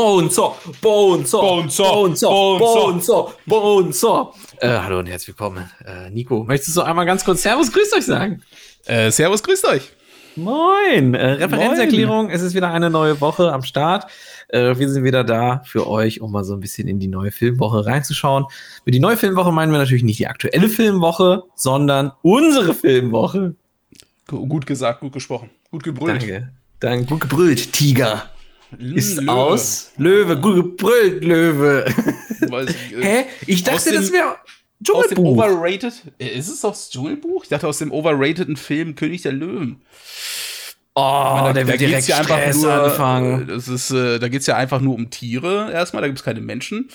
Bonesaw, Bonesaw, Bonesaw, Bonesaw, Bonesaw, Bonesaw. Äh, hallo und herzlich willkommen. Äh, Nico, möchtest du einmal ganz kurz Servus, grüßt euch sagen? Äh, servus, grüßt euch. Moin. Äh, Referenzerklärung, es ist wieder eine neue Woche am Start. Äh, wir sind wieder da für euch, um mal so ein bisschen in die neue Filmwoche reinzuschauen. Mit die neue Filmwoche meinen wir natürlich nicht die aktuelle Filmwoche, sondern unsere Filmwoche. Gut gesagt, gut gesprochen. Gut gebrüllt. Danke. Danke. Gut gebrüllt, Tiger. Ist Löwe. aus. Löwe, gut gebrüllt, Löwe. Ich, äh, Hä? Ich dachte, das wäre Aus dem Dschungelbuch. overrated. Äh, Ist es aus dem Dschungelbuch? Ich dachte aus dem overrateden Film König der Löwen. Oh, der will direkt ja einfach Stress nur, anfangen. äh, Das ist, äh, da geht's ja einfach nur um Tiere erstmal, da gibt's keine Menschen.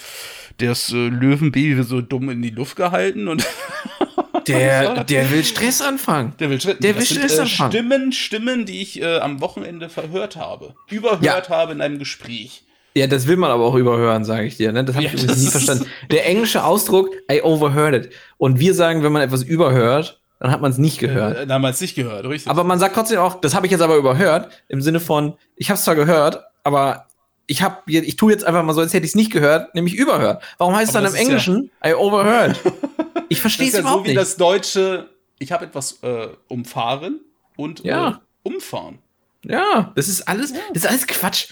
Das äh, Löwenbaby wird so dumm in die Luft gehalten und Der, der will Stress anfangen. der will Schritt. Der will sind, Stress äh, anfangen. Stimmen, Stimmen, die ich äh, am Wochenende verhört habe. Überhört Ja. habe in einem Gespräch. Ja, das will man aber auch überhören, sage ich dir. Ne? Das habe Ja, ich übrigens das nie verstanden. Der englische Ausdruck, I overheard it. Und wir sagen, wenn man etwas überhört, dann hat man es nicht gehört. Äh, damals nicht gehört, richtig? Aber man sagt trotzdem auch, das habe ich jetzt aber überhört, im Sinne von, ich habe es zwar gehört, aber ich habe, ich tue jetzt einfach mal so, als hätte ich es nicht gehört, nämlich überhört. Warum heißt es Aber dann im Englischen, I overheard? Ich verstehe es ja so überhaupt wie nicht. das deutsche, ich habe etwas äh, umfahren und Ja. äh, umfahren. ja, das ist alles, das ist alles Quatsch.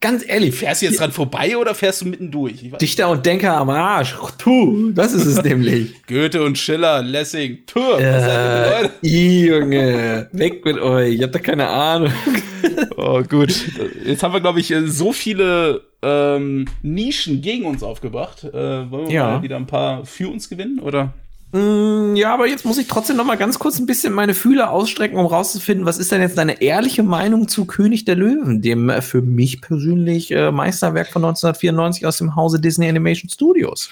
Ganz ehrlich. Fährst du jetzt dran vorbei oder fährst du mitten durch? Dichter und Denker am Arsch. Tu, das ist es nämlich. Goethe und Schiller, Lessing, ihr Äh? Junge, weg mit euch. Ich hab da keine Ahnung. Oh, gut. Jetzt haben wir, glaube ich, äh, so viele ähm, Nischen gegen uns aufgebracht. Äh, wollen wir Ja. mal wieder ein paar für uns gewinnen, oder? Mm, Ja, aber jetzt muss ich trotzdem noch mal ganz kurz ein bisschen meine Fühler ausstrecken, um rauszufinden, was ist denn jetzt deine ehrliche Meinung zu König der Löwen, dem äh, für mich persönlich äh, Meisterwerk von 1994 aus dem Hause Disney Animation Studios.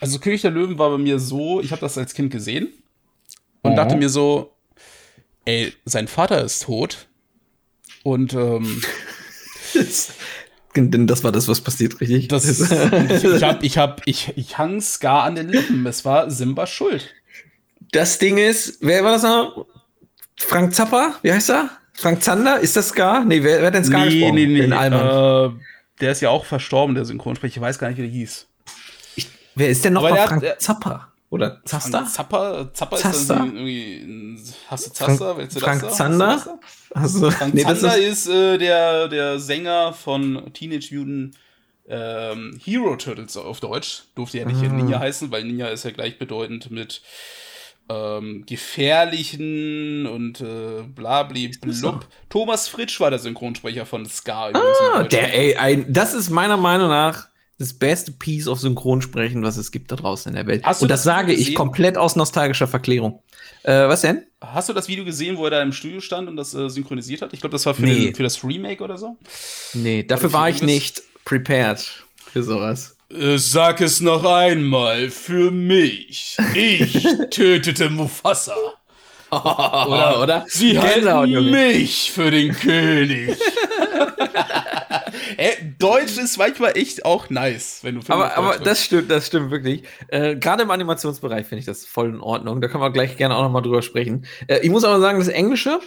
Also König der Löwen war bei mir so, ich habe das als Kind gesehen und Mhm. dachte mir so, ey, sein Vater ist tot. Und ähm, Denn das war das, was passiert, richtig? das ist, ich, ich hab, ich hab, ich, ich hang Scar an den Lippen. Es war Simba schuld. Das Ding ist, wer war das noch? Frank Zappa? Wie heißt er? Frank Zander? Ist das Scar? Nee, wer, wer hat denn Scar gesprochen? Den Allmann. Äh, der ist ja auch verstorben, der Synchronsprecher. Ich weiß gar nicht, wie der hieß. wer ist denn noch aber mal der hat- Frank der- Zappa? Oder Zaster? Zappa, Zappa ist Zaster? dann irgendwie, irgendwie hast du Zaster? Frank- du Frank? Zander? Hast du? Also, Frank nee, Zander ist, ist, äh, der, der Sänger von Teenage Mutant ähm, Hero Turtles auf Deutsch. Durfte ja nicht Ah. Ninja heißen, weil Ninja ist ja gleichbedeutend mit ähm, gefährlichen und äh, blabli blub. Thomas Fritsch war der Synchronsprecher von Scar. Ah, der, ey, ein, das ist meiner Meinung nach das beste Piece of Synchronsprechen, was es gibt da draußen in der Welt. Hast Und das, das sage ich komplett aus nostalgischer Verklärung. Äh, was denn? Hast du das Video gesehen, wo er da im Studio stand und das äh, synchronisiert hat? Ich glaube, das war für, Nee. den, für das Remake oder so. Nee, dafür war ich nicht prepared für sowas. Äh, Sag es noch einmal für mich. Ich tötete Mufasa. Oder? oder? Sie Gänsehaut, halten mich für den König. äh, Deutsch ist manchmal echt auch nice, wenn du Filme Aber, aber das stimmt, das stimmt wirklich. Äh, Gerade im Animationsbereich finde ich das voll in Ordnung. Da können wir gleich gerne auch noch mal drüber sprechen. Äh, ich muss aber sagen, das Englische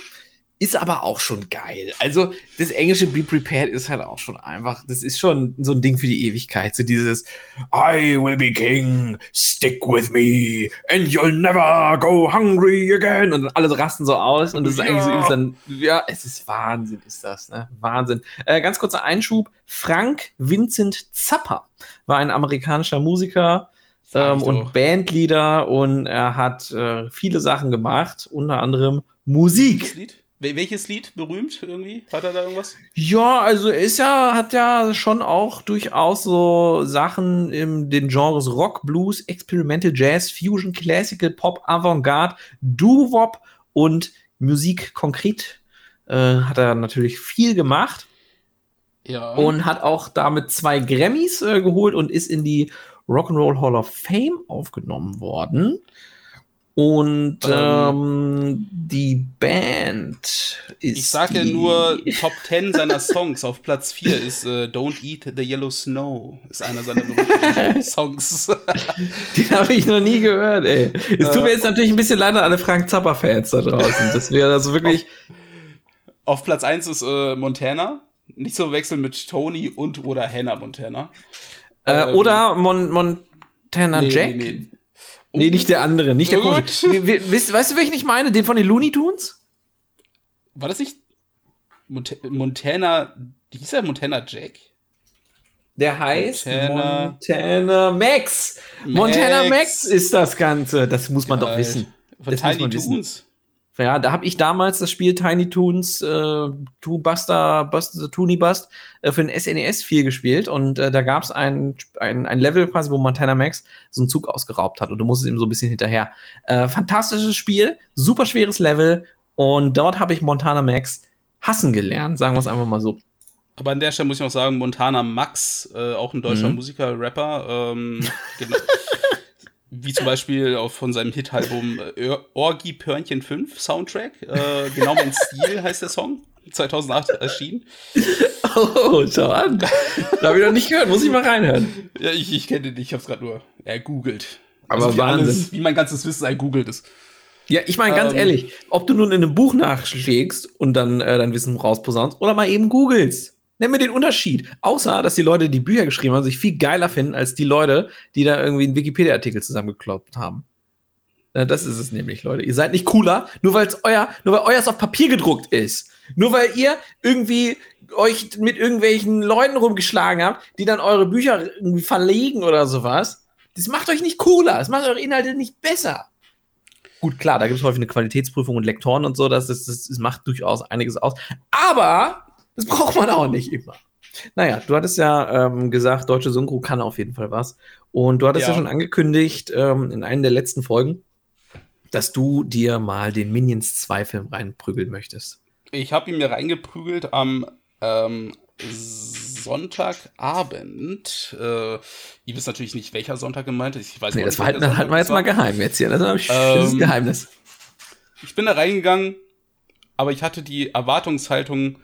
ist aber auch schon geil. Also das englische Be Prepared ist halt auch schon einfach, das ist schon so ein Ding für die Ewigkeit. So dieses I will be king, stick with me, and you'll never go hungry again. Und alle rasten so aus und das ist eigentlich so Ja. übelst dann, ja, es ist Wahnsinn, ist das, ne? Wahnsinn. Äh, ganz kurzer Einschub. Frank Vincent Zappa war ein amerikanischer Musiker ähm, und. Bandleader und er hat äh, viele Sachen gemacht, unter anderem Musik. Welches Lied berühmt irgendwie? Hat er da irgendwas? Ja, also er ist ja, hat ja schon auch durchaus so Sachen in den Genres Rock, Blues, Experimental Jazz, Fusion, Classical, Pop, Avantgarde, Doo-Wop und Musik konkret äh, hat er natürlich viel gemacht. Ja. und hat auch damit zwei Grammys äh, geholt und ist in die Rock'n'Roll Hall of Fame aufgenommen worden. Und Ähm. ähm, die Band ist. ich sag ja nur, Top 10 seiner Songs auf Platz 4 ist äh, Don't Eat the Yellow Snow. Ist einer seiner Songs. Den habe ich noch nie gehört, ey. Es tut mir jetzt natürlich ein bisschen leid an alle Frank Zappa-Fans da draußen. Das wäre also wirklich. auf Platz 1 ist äh, Montana. Nicht zu wechseln mit Tony und oder Hannah Montana. Äh, ähm, oder Mon Montana nee, Jack? Nee, nee. Nee, nicht der andere, nicht der oh weißt, weißt du, welchen ich meine? Den von den Looney Tunes? War das nicht Mont Montana, hieß er Montana Jack? Der heißt Montana, Montana Max. Max. Montana Max ist das Ganze. Das muss man Geil. doch wissen. Von das Tiny Toons. Ja, da habe ich damals das Spiel Tiny Toons, äh, Two Buster, Buster, Toonie Bust äh, für den SNES 4 gespielt und äh, da gab es ein, ein, ein Level quasi, wo Montana Max so einen Zug ausgeraubt hat und du musstest ihm so ein bisschen hinterher. Äh, fantastisches Spiel, super schweres Level und dort habe ich Montana Max hassen gelernt, sagen wir es einfach mal so. Aber an der Stelle muss ich auch sagen, Montana Max, äh, auch ein deutscher mhm. Musiker, Rapper, ähm, genau, wie zum Beispiel auch von seinem Hit-Album äh, Orgi Pörnchen 5 Soundtrack. Äh, genau mein Stil heißt der Song. 2008 erschienen. Oh, schau an. Da habe ich noch nicht gehört. Muss ich mal reinhören. Ja, ich, ich kenne den nicht. Ich habe es gerade nur ergoogelt. Aber also wie Wahnsinn. Alles, wie mein ganzes Wissen ergoogelt ist. Ja, ich meine ganz ähm, ehrlich, ob du nun in einem Buch nachschlägst und dann äh, dein Wissen rausposaunst oder mal eben googelst. Nenn mir den Unterschied. Außer, dass die Leute, die Bücher geschrieben haben, sich viel geiler finden als die Leute, die da irgendwie einen Wikipedia-Artikel zusammengekloppt haben. Das ist es nämlich, Leute. Ihr seid nicht cooler, nur weil euer, nur weil euers auf Papier gedruckt ist. Nur weil ihr irgendwie euch mit irgendwelchen Leuten rumgeschlagen habt, die dann eure Bücher irgendwie verlegen oder sowas. Das macht euch nicht cooler. Das macht eure Inhalte nicht besser. Gut, klar, da gibt es häufig eine Qualitätsprüfung und Lektoren und so, das, das, das macht durchaus einiges aus. Aber das braucht man auch nicht immer. Naja, du hattest ja ähm, gesagt, deutsche Synchro kann auf jeden Fall was. Und du hattest ja, ja schon angekündigt ähm, in einer der letzten Folgen, dass du dir mal den Minions 2 Film reinprügeln möchtest. Ich habe ihn mir reingeprügelt am ähm, Sonntagabend. Äh, ihr wisst natürlich nicht, welcher Sonntag gemeint ist. Ich weiß nee, das war halt, halten wir jetzt mal geheim jetzt hier. Das ist, ähm, ein Geheimnis. Ich bin da reingegangen, aber ich hatte die Erwartungshaltung,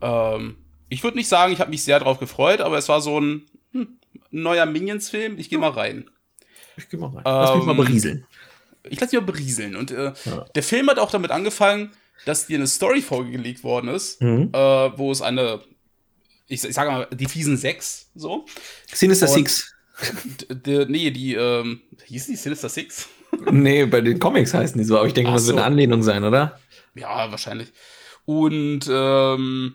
ähm, ich würde nicht sagen, ich habe mich sehr drauf gefreut, aber es war so ein hm, neuer Minions-Film. Ich gehe mal rein. Ich gehe mal rein. Lass ähm, mich mal ähm, berieseln. Ich lass mich mal berieseln. Und äh, ja. der Film hat auch damit angefangen, dass dir eine Story vorgelegt worden ist, mhm. äh, wo es eine, ich, ich sage mal, die fiesen Sechs, so. Sinister Six. Nee, die, ähm, hießen die Sinister Six? nee, bei den Comics heißen die so, aber ich denke, Ach das wird eine Anlehnung sein, oder? Ja, wahrscheinlich. Und ähm,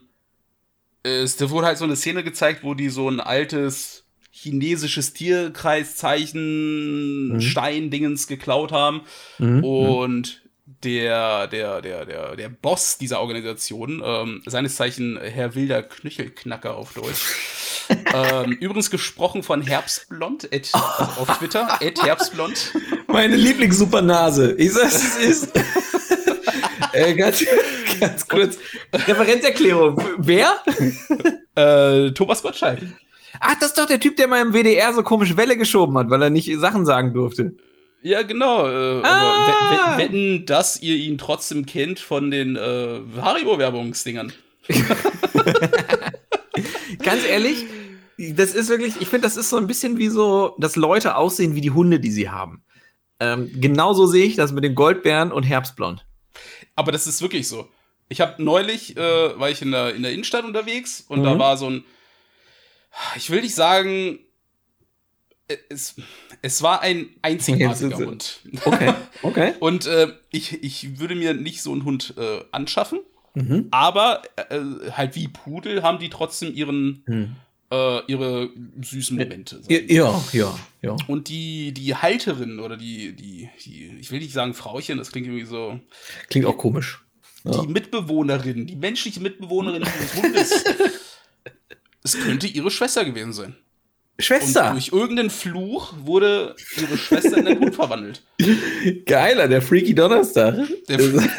es, da wurde halt so eine Szene gezeigt, wo die so ein altes chinesisches Tierkreiszeichen, mhm. Stein-Dingens geklaut haben. Mhm. Und der, der, der, der, der Boss dieser Organisation, ähm, seines Zeichen Herr Wilder Knöchelknacker auf Deutsch. ähm, übrigens gesprochen von Herbstblond, at, also auf Twitter, at Herbstblond. Meine Lieblingssupernase. Ich sag's, es ist. äh, ganz, ganz kurz. Referenzerklärung. Wer? äh, Thomas Gottschalk. Ach, das ist doch der Typ, der mal im WDR so komische Welle geschoben hat, weil er nicht Sachen sagen durfte. Ja, genau. Äh, ah. wetten, dass ihr ihn trotzdem kennt von den äh, Haribo-Werbungsdingern. Ganz ehrlich, das ist wirklich, ich finde, das ist so ein bisschen wie so, dass Leute aussehen wie die Hunde, die sie haben. Ähm, genauso sehe ich das mit den Goldbären und Herbstblond. Aber das ist wirklich so. Ich habe neulich, äh, war ich in der, in der Innenstadt unterwegs und mhm. da war so ein, ich will nicht sagen, es, es war ein einzigartiger Hund. Okay, okay. und äh, ich, ich würde mir nicht so einen Hund äh, anschaffen, mhm. aber äh, halt wie Pudel haben die trotzdem ihren, mhm. äh, ihre süßen Momente. Ja, ja, ja. Und die, die Halterin oder die, die, die, ich will nicht sagen Frauchen, das klingt irgendwie so. Klingt auch komisch. Ja. Die Mitbewohnerin, die menschliche Mitbewohnerin des Hundes. es könnte ihre Schwester gewesen sein. Schwester. Und durch irgendeinen Fluch wurde ihre Schwester in den Hund verwandelt. Geiler, der Freaky Donnerstag. Der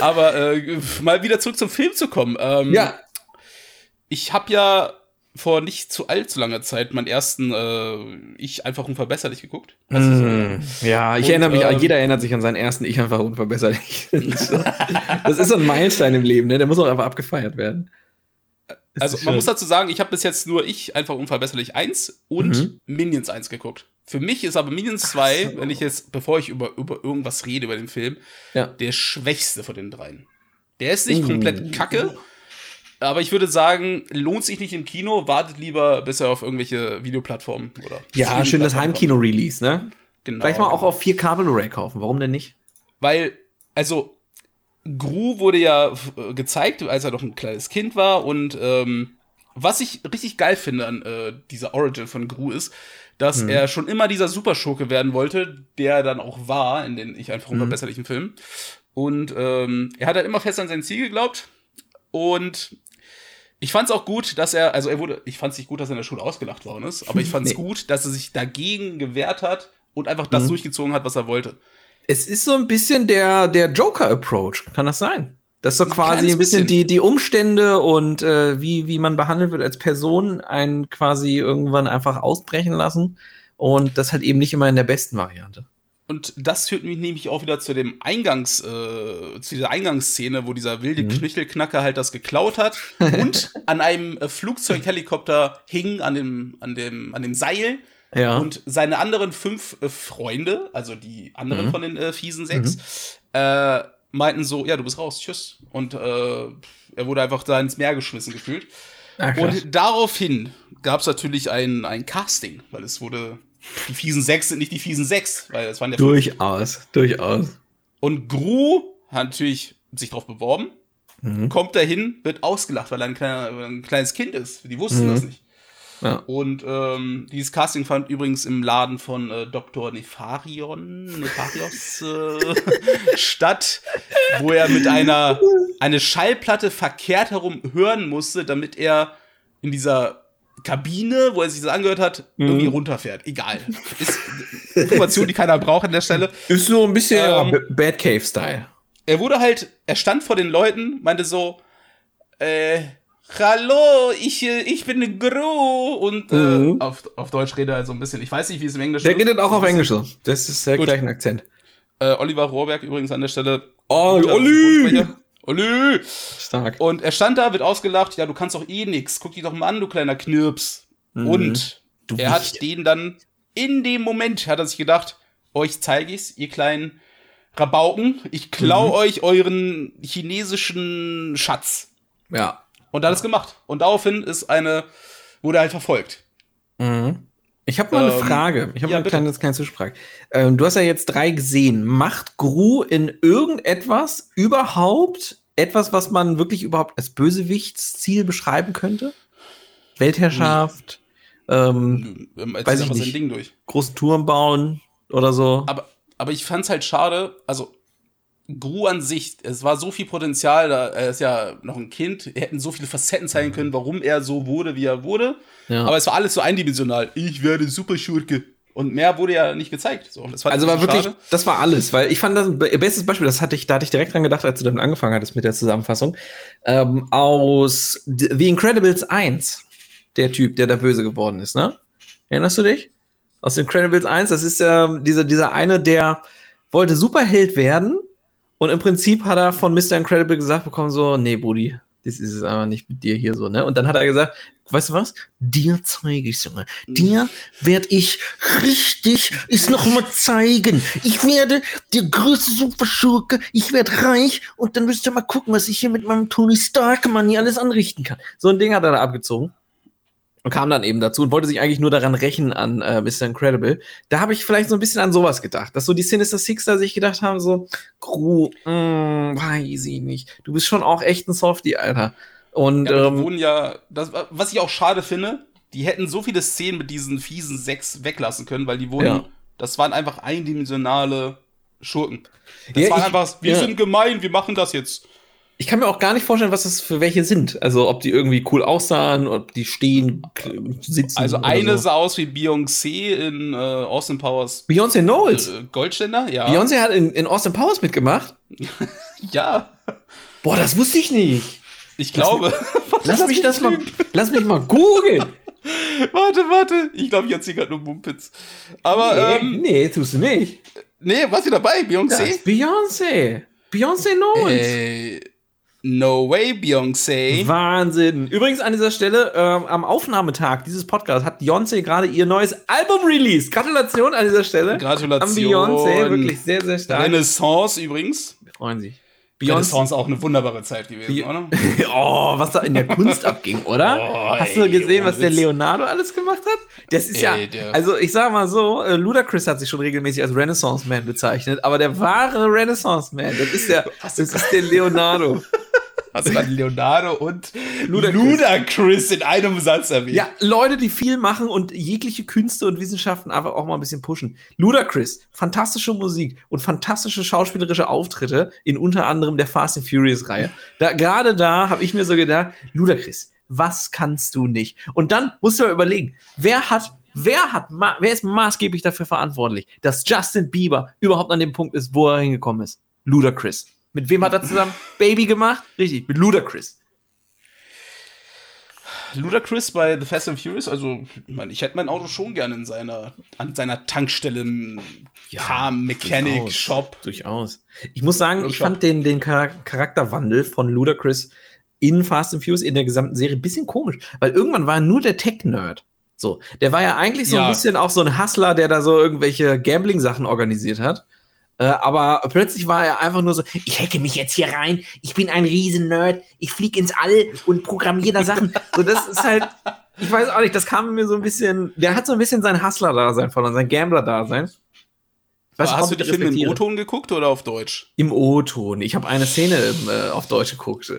Aber äh, mal wieder zurück zum Film zu kommen. Ähm, ja. Ich habe ja vor nicht zu allzu langer Zeit meinen ersten äh, Ich einfach unverbesserlich geguckt. Mm, ja, ich und, erinnere mich, äh, jeder erinnert sich an seinen ersten Ich einfach unverbesserlich. das ist so ein Meilenstein im Leben, ne? Der muss auch einfach abgefeiert werden. Also man muss dazu sagen, ich habe bis jetzt nur ich einfach unverbesserlich 1 und mhm. Minions 1 geguckt. Für mich ist aber Minions 2, so. wenn ich jetzt, bevor ich über, über irgendwas rede über den Film, ja. der schwächste von den dreien. Der ist nicht uh. komplett kacke, aber ich würde sagen, lohnt sich nicht im Kino, wartet lieber, bis er auf irgendwelche Videoplattformen oder. Ja, schön das Heimkino-Release, ne? Genau. Vielleicht mal auch auf 4K Blu-ray kaufen, warum denn nicht? Weil, also, Gru wurde ja gezeigt, als er noch ein kleines Kind war und ähm, was ich richtig geil finde an äh, dieser Origin von Gru ist, dass hm. er schon immer dieser Superschurke werden wollte, der dann auch war in den Ich einfach mhm. unverbesserlichen Filmen. Und ähm, er hat halt immer fest an sein Ziel geglaubt. Und ich fand es auch gut, dass er, also er wurde, ich fand es nicht gut, dass er in der Schule ausgelacht worden ist, aber ich fand es nee. gut, dass er sich dagegen gewehrt hat und einfach das mhm. durchgezogen hat, was er wollte. Es ist so ein bisschen der, der Joker-Approach, kann das sein? Das ist so quasi ein bisschen, bisschen, die, die Umstände und äh, wie, wie man behandelt wird als Person, einen quasi irgendwann einfach ausbrechen lassen. Und das halt eben nicht immer in der besten Variante. Und das führt mich nämlich auch wieder zu dem Eingangs, äh, zu dieser Eingangsszene, wo dieser wilde mhm. Knüchelknacker halt das geklaut hat und an einem äh, Flugzeughelikopter hing an dem, an dem, an dem Seil. Ja. Und seine anderen fünf äh, Freunde, also die anderen mhm. von den äh, fiesen sechs, mhm. äh, meinten so, ja, du bist raus, tschüss. Und äh, er wurde einfach da ins Meer geschmissen gefühlt. Ach, und daraufhin gab es natürlich ein, ein Casting, weil es wurde, die fiesen sechs sind nicht die fiesen sechs, weil es waren ja Durchaus, fünf. durchaus. Und Gru hat natürlich sich drauf beworben, mhm. kommt dahin, wird ausgelacht, weil er ein, kleiner, ein kleines Kind ist. Die wussten mhm. das nicht. Ja. Und ähm, dieses Casting fand übrigens im Laden von äh, Dr. Nefarion, Nefarios äh, statt, wo er mit einer eine Schallplatte verkehrt herum hören musste, damit er in dieser Kabine, wo er sich das angehört hat, mhm. irgendwie runterfährt. Egal. Ist Information, die keiner braucht an der Stelle. Ist so ein bisschen ähm, Bad Cave-Style. Er wurde halt, er stand vor den Leuten, meinte so, äh, Hallo, ich, ich bin Gru und äh, mhm. auf, auf Deutsch redet er so ein bisschen. Ich weiß nicht, wie es im Englischen ist. Der redet auch auf Englisch so. Das ist der gleiche Akzent. Äh, Oliver Rohrberg übrigens an der Stelle. Oh, Olli! Olli! Stark. Und er stand da, wird ausgelacht. Ja, du kannst doch eh nix. Guck dich doch mal an, du kleiner Knirps. Mhm. Und du er hat den dann in dem Moment, hat er sich gedacht, euch zeige ich's, ihr kleinen Rabauken. Ich klau mhm. euch euren chinesischen Schatz. Ja. Und alles gemacht. Und daraufhin ist eine, wurde halt verfolgt. Mhm. Ich habe mal eine ähm, Frage. Ich habe ja, eine kleine, kleine Zwischenfrage. Ähm, du hast ja jetzt drei gesehen. Macht Gru in irgendetwas überhaupt etwas, was man wirklich überhaupt als Bösewichtsziel beschreiben könnte? Weltherrschaft? Nee. Ähm, weiß ich nicht. Ding durch. Großen Turm bauen oder so. Aber, aber ich fand's halt schade. Also Gru an sich, es war so viel Potenzial, da, er ist ja noch ein Kind, er hätten so viele Facetten zeigen können, warum er so wurde, wie er wurde. Ja. Aber es war alles so eindimensional. Ich werde Superschurke. Und mehr wurde ja nicht gezeigt. So, also war wirklich, schade. das war alles, weil ich fand das ein bestes Beispiel, das hatte ich, da hatte ich direkt dran gedacht, als du dann angefangen hattest mit der Zusammenfassung. Ähm, aus The Incredibles 1, der Typ, der da böse geworden ist, ne? Erinnerst du dich? Aus The Incredibles 1, das ist ähm, dieser, dieser eine, der wollte Superheld werden und im Prinzip hat er von Mr. Incredible gesagt bekommen, so, nee, Buddy, das ist es einfach nicht mit dir hier so, ne? Und dann hat er gesagt, weißt du was? Dir zeige ich Junge. Dir werde ich richtig ist noch mal zeigen. Ich werde der größte Superschurke. Ich werde reich und dann müsst ihr mal gucken, was ich hier mit meinem Tony Stark Mann hier alles anrichten kann. So ein Ding hat er da abgezogen und kam dann eben dazu und wollte sich eigentlich nur daran rächen an äh, Mr. Incredible. Da habe ich vielleicht so ein bisschen an sowas gedacht, dass so die Sinister Six da sich gedacht haben, so, Crew, mm, weiß ich nicht. Du bist schon auch echt ein Softie, Alter. Und ja, ähm, wurden ja, das, was ich auch schade finde, die hätten so viele Szenen mit diesen fiesen Sechs weglassen können, weil die wurden, ja. das waren einfach eindimensionale Schurken. Das ja, ich, einfach, wir sind gemein, wir machen das jetzt ich kann mir auch gar nicht vorstellen, was das für welche sind. Also ob die irgendwie cool aussahen, ob die stehen, sitzen. Also eine so. sah aus wie Beyoncé in äh, Austin Powers. Beyoncé Knowles. Äh, Goldständer, ja. Beyoncé hat in, in Austin Powers mitgemacht. ja. Boah, das wusste ich nicht. Ich glaube. Lass, lass mich das mal, lass mich mal googeln. warte, warte. Ich glaube, ich erzähle gerade nur Mumpitz. Aber, nee, ähm, nee, tust du nicht. Nee, warst du dabei? Beyoncé? Beyoncé. Beyoncé Knowles. Äh, No way, Beyoncé. Wahnsinn. Übrigens an dieser Stelle, ähm, am Aufnahmetag dieses Podcasts hat Beyoncé gerade ihr neues Album released. Gratulation an dieser Stelle. Gratulation. An Beyoncé, wirklich sehr, sehr stark. Renaissance übrigens. Wir freuen sich. Renaissance auch eine wunderbare Zeit gewesen, Be oder? oh, was da in der Kunst abging, oder? Oh, Hast du gesehen, was der Leonardo alles gemacht hat? Das ist ey, ja, also ich sag mal so, äh, Ludacris hat sich schon regelmäßig als Renaissance Man bezeichnet, aber der wahre Renaissance Man, das ist der, das ist der Leonardo. Hast du gerade Leonardo und Ludacris. Ludacris in einem Satz erwähnt? Ja, Leute, die viel machen und jegliche Künste und Wissenschaften einfach auch mal ein bisschen pushen. Ludacris, fantastische Musik und fantastische schauspielerische Auftritte in unter anderem der Fast and Furious Reihe. Da, gerade da habe ich mir so gedacht, Ludacris, was kannst du nicht? Und dann musst du mal überlegen, wer hat Wer hat, wer ist maßgeblich dafür verantwortlich, dass Justin Bieber überhaupt an dem Punkt ist, wo er hingekommen ist? Ludacris. Mit wem hat er zusammen Baby gemacht? Richtig, mit Ludacris. Ludacris bei The Fast and Furious, also ich, mein, ich hätte mein Auto schon gerne in seiner, an seiner Tankstelle ja, Car Mechanic durchaus, Shop. Durchaus. Ich muss sagen, ich fand den, den Charakterwandel von Ludacris in Fast and Furious in der gesamten Serie ein bisschen komisch, weil irgendwann war er nur der Tech-Nerd. So, der war ja eigentlich so ja. ein bisschen auch so ein Hustler, der da so irgendwelche Gambling-Sachen organisiert hat. Äh, aber plötzlich war er einfach nur so, ich hacke mich jetzt hier rein, ich bin ein Riesen-Nerd, ich fliege ins All und programmiere da Sachen. so, das ist halt, ich weiß auch nicht, das kam mir so ein bisschen, der hat so ein bisschen sein Hustler-Dasein verloren, sein Gambler-Dasein. Hast du die Filme im O-Ton geguckt oder auf Deutsch? Im O-Ton. Ich habe eine Szene äh, auf Deutsch geguckt.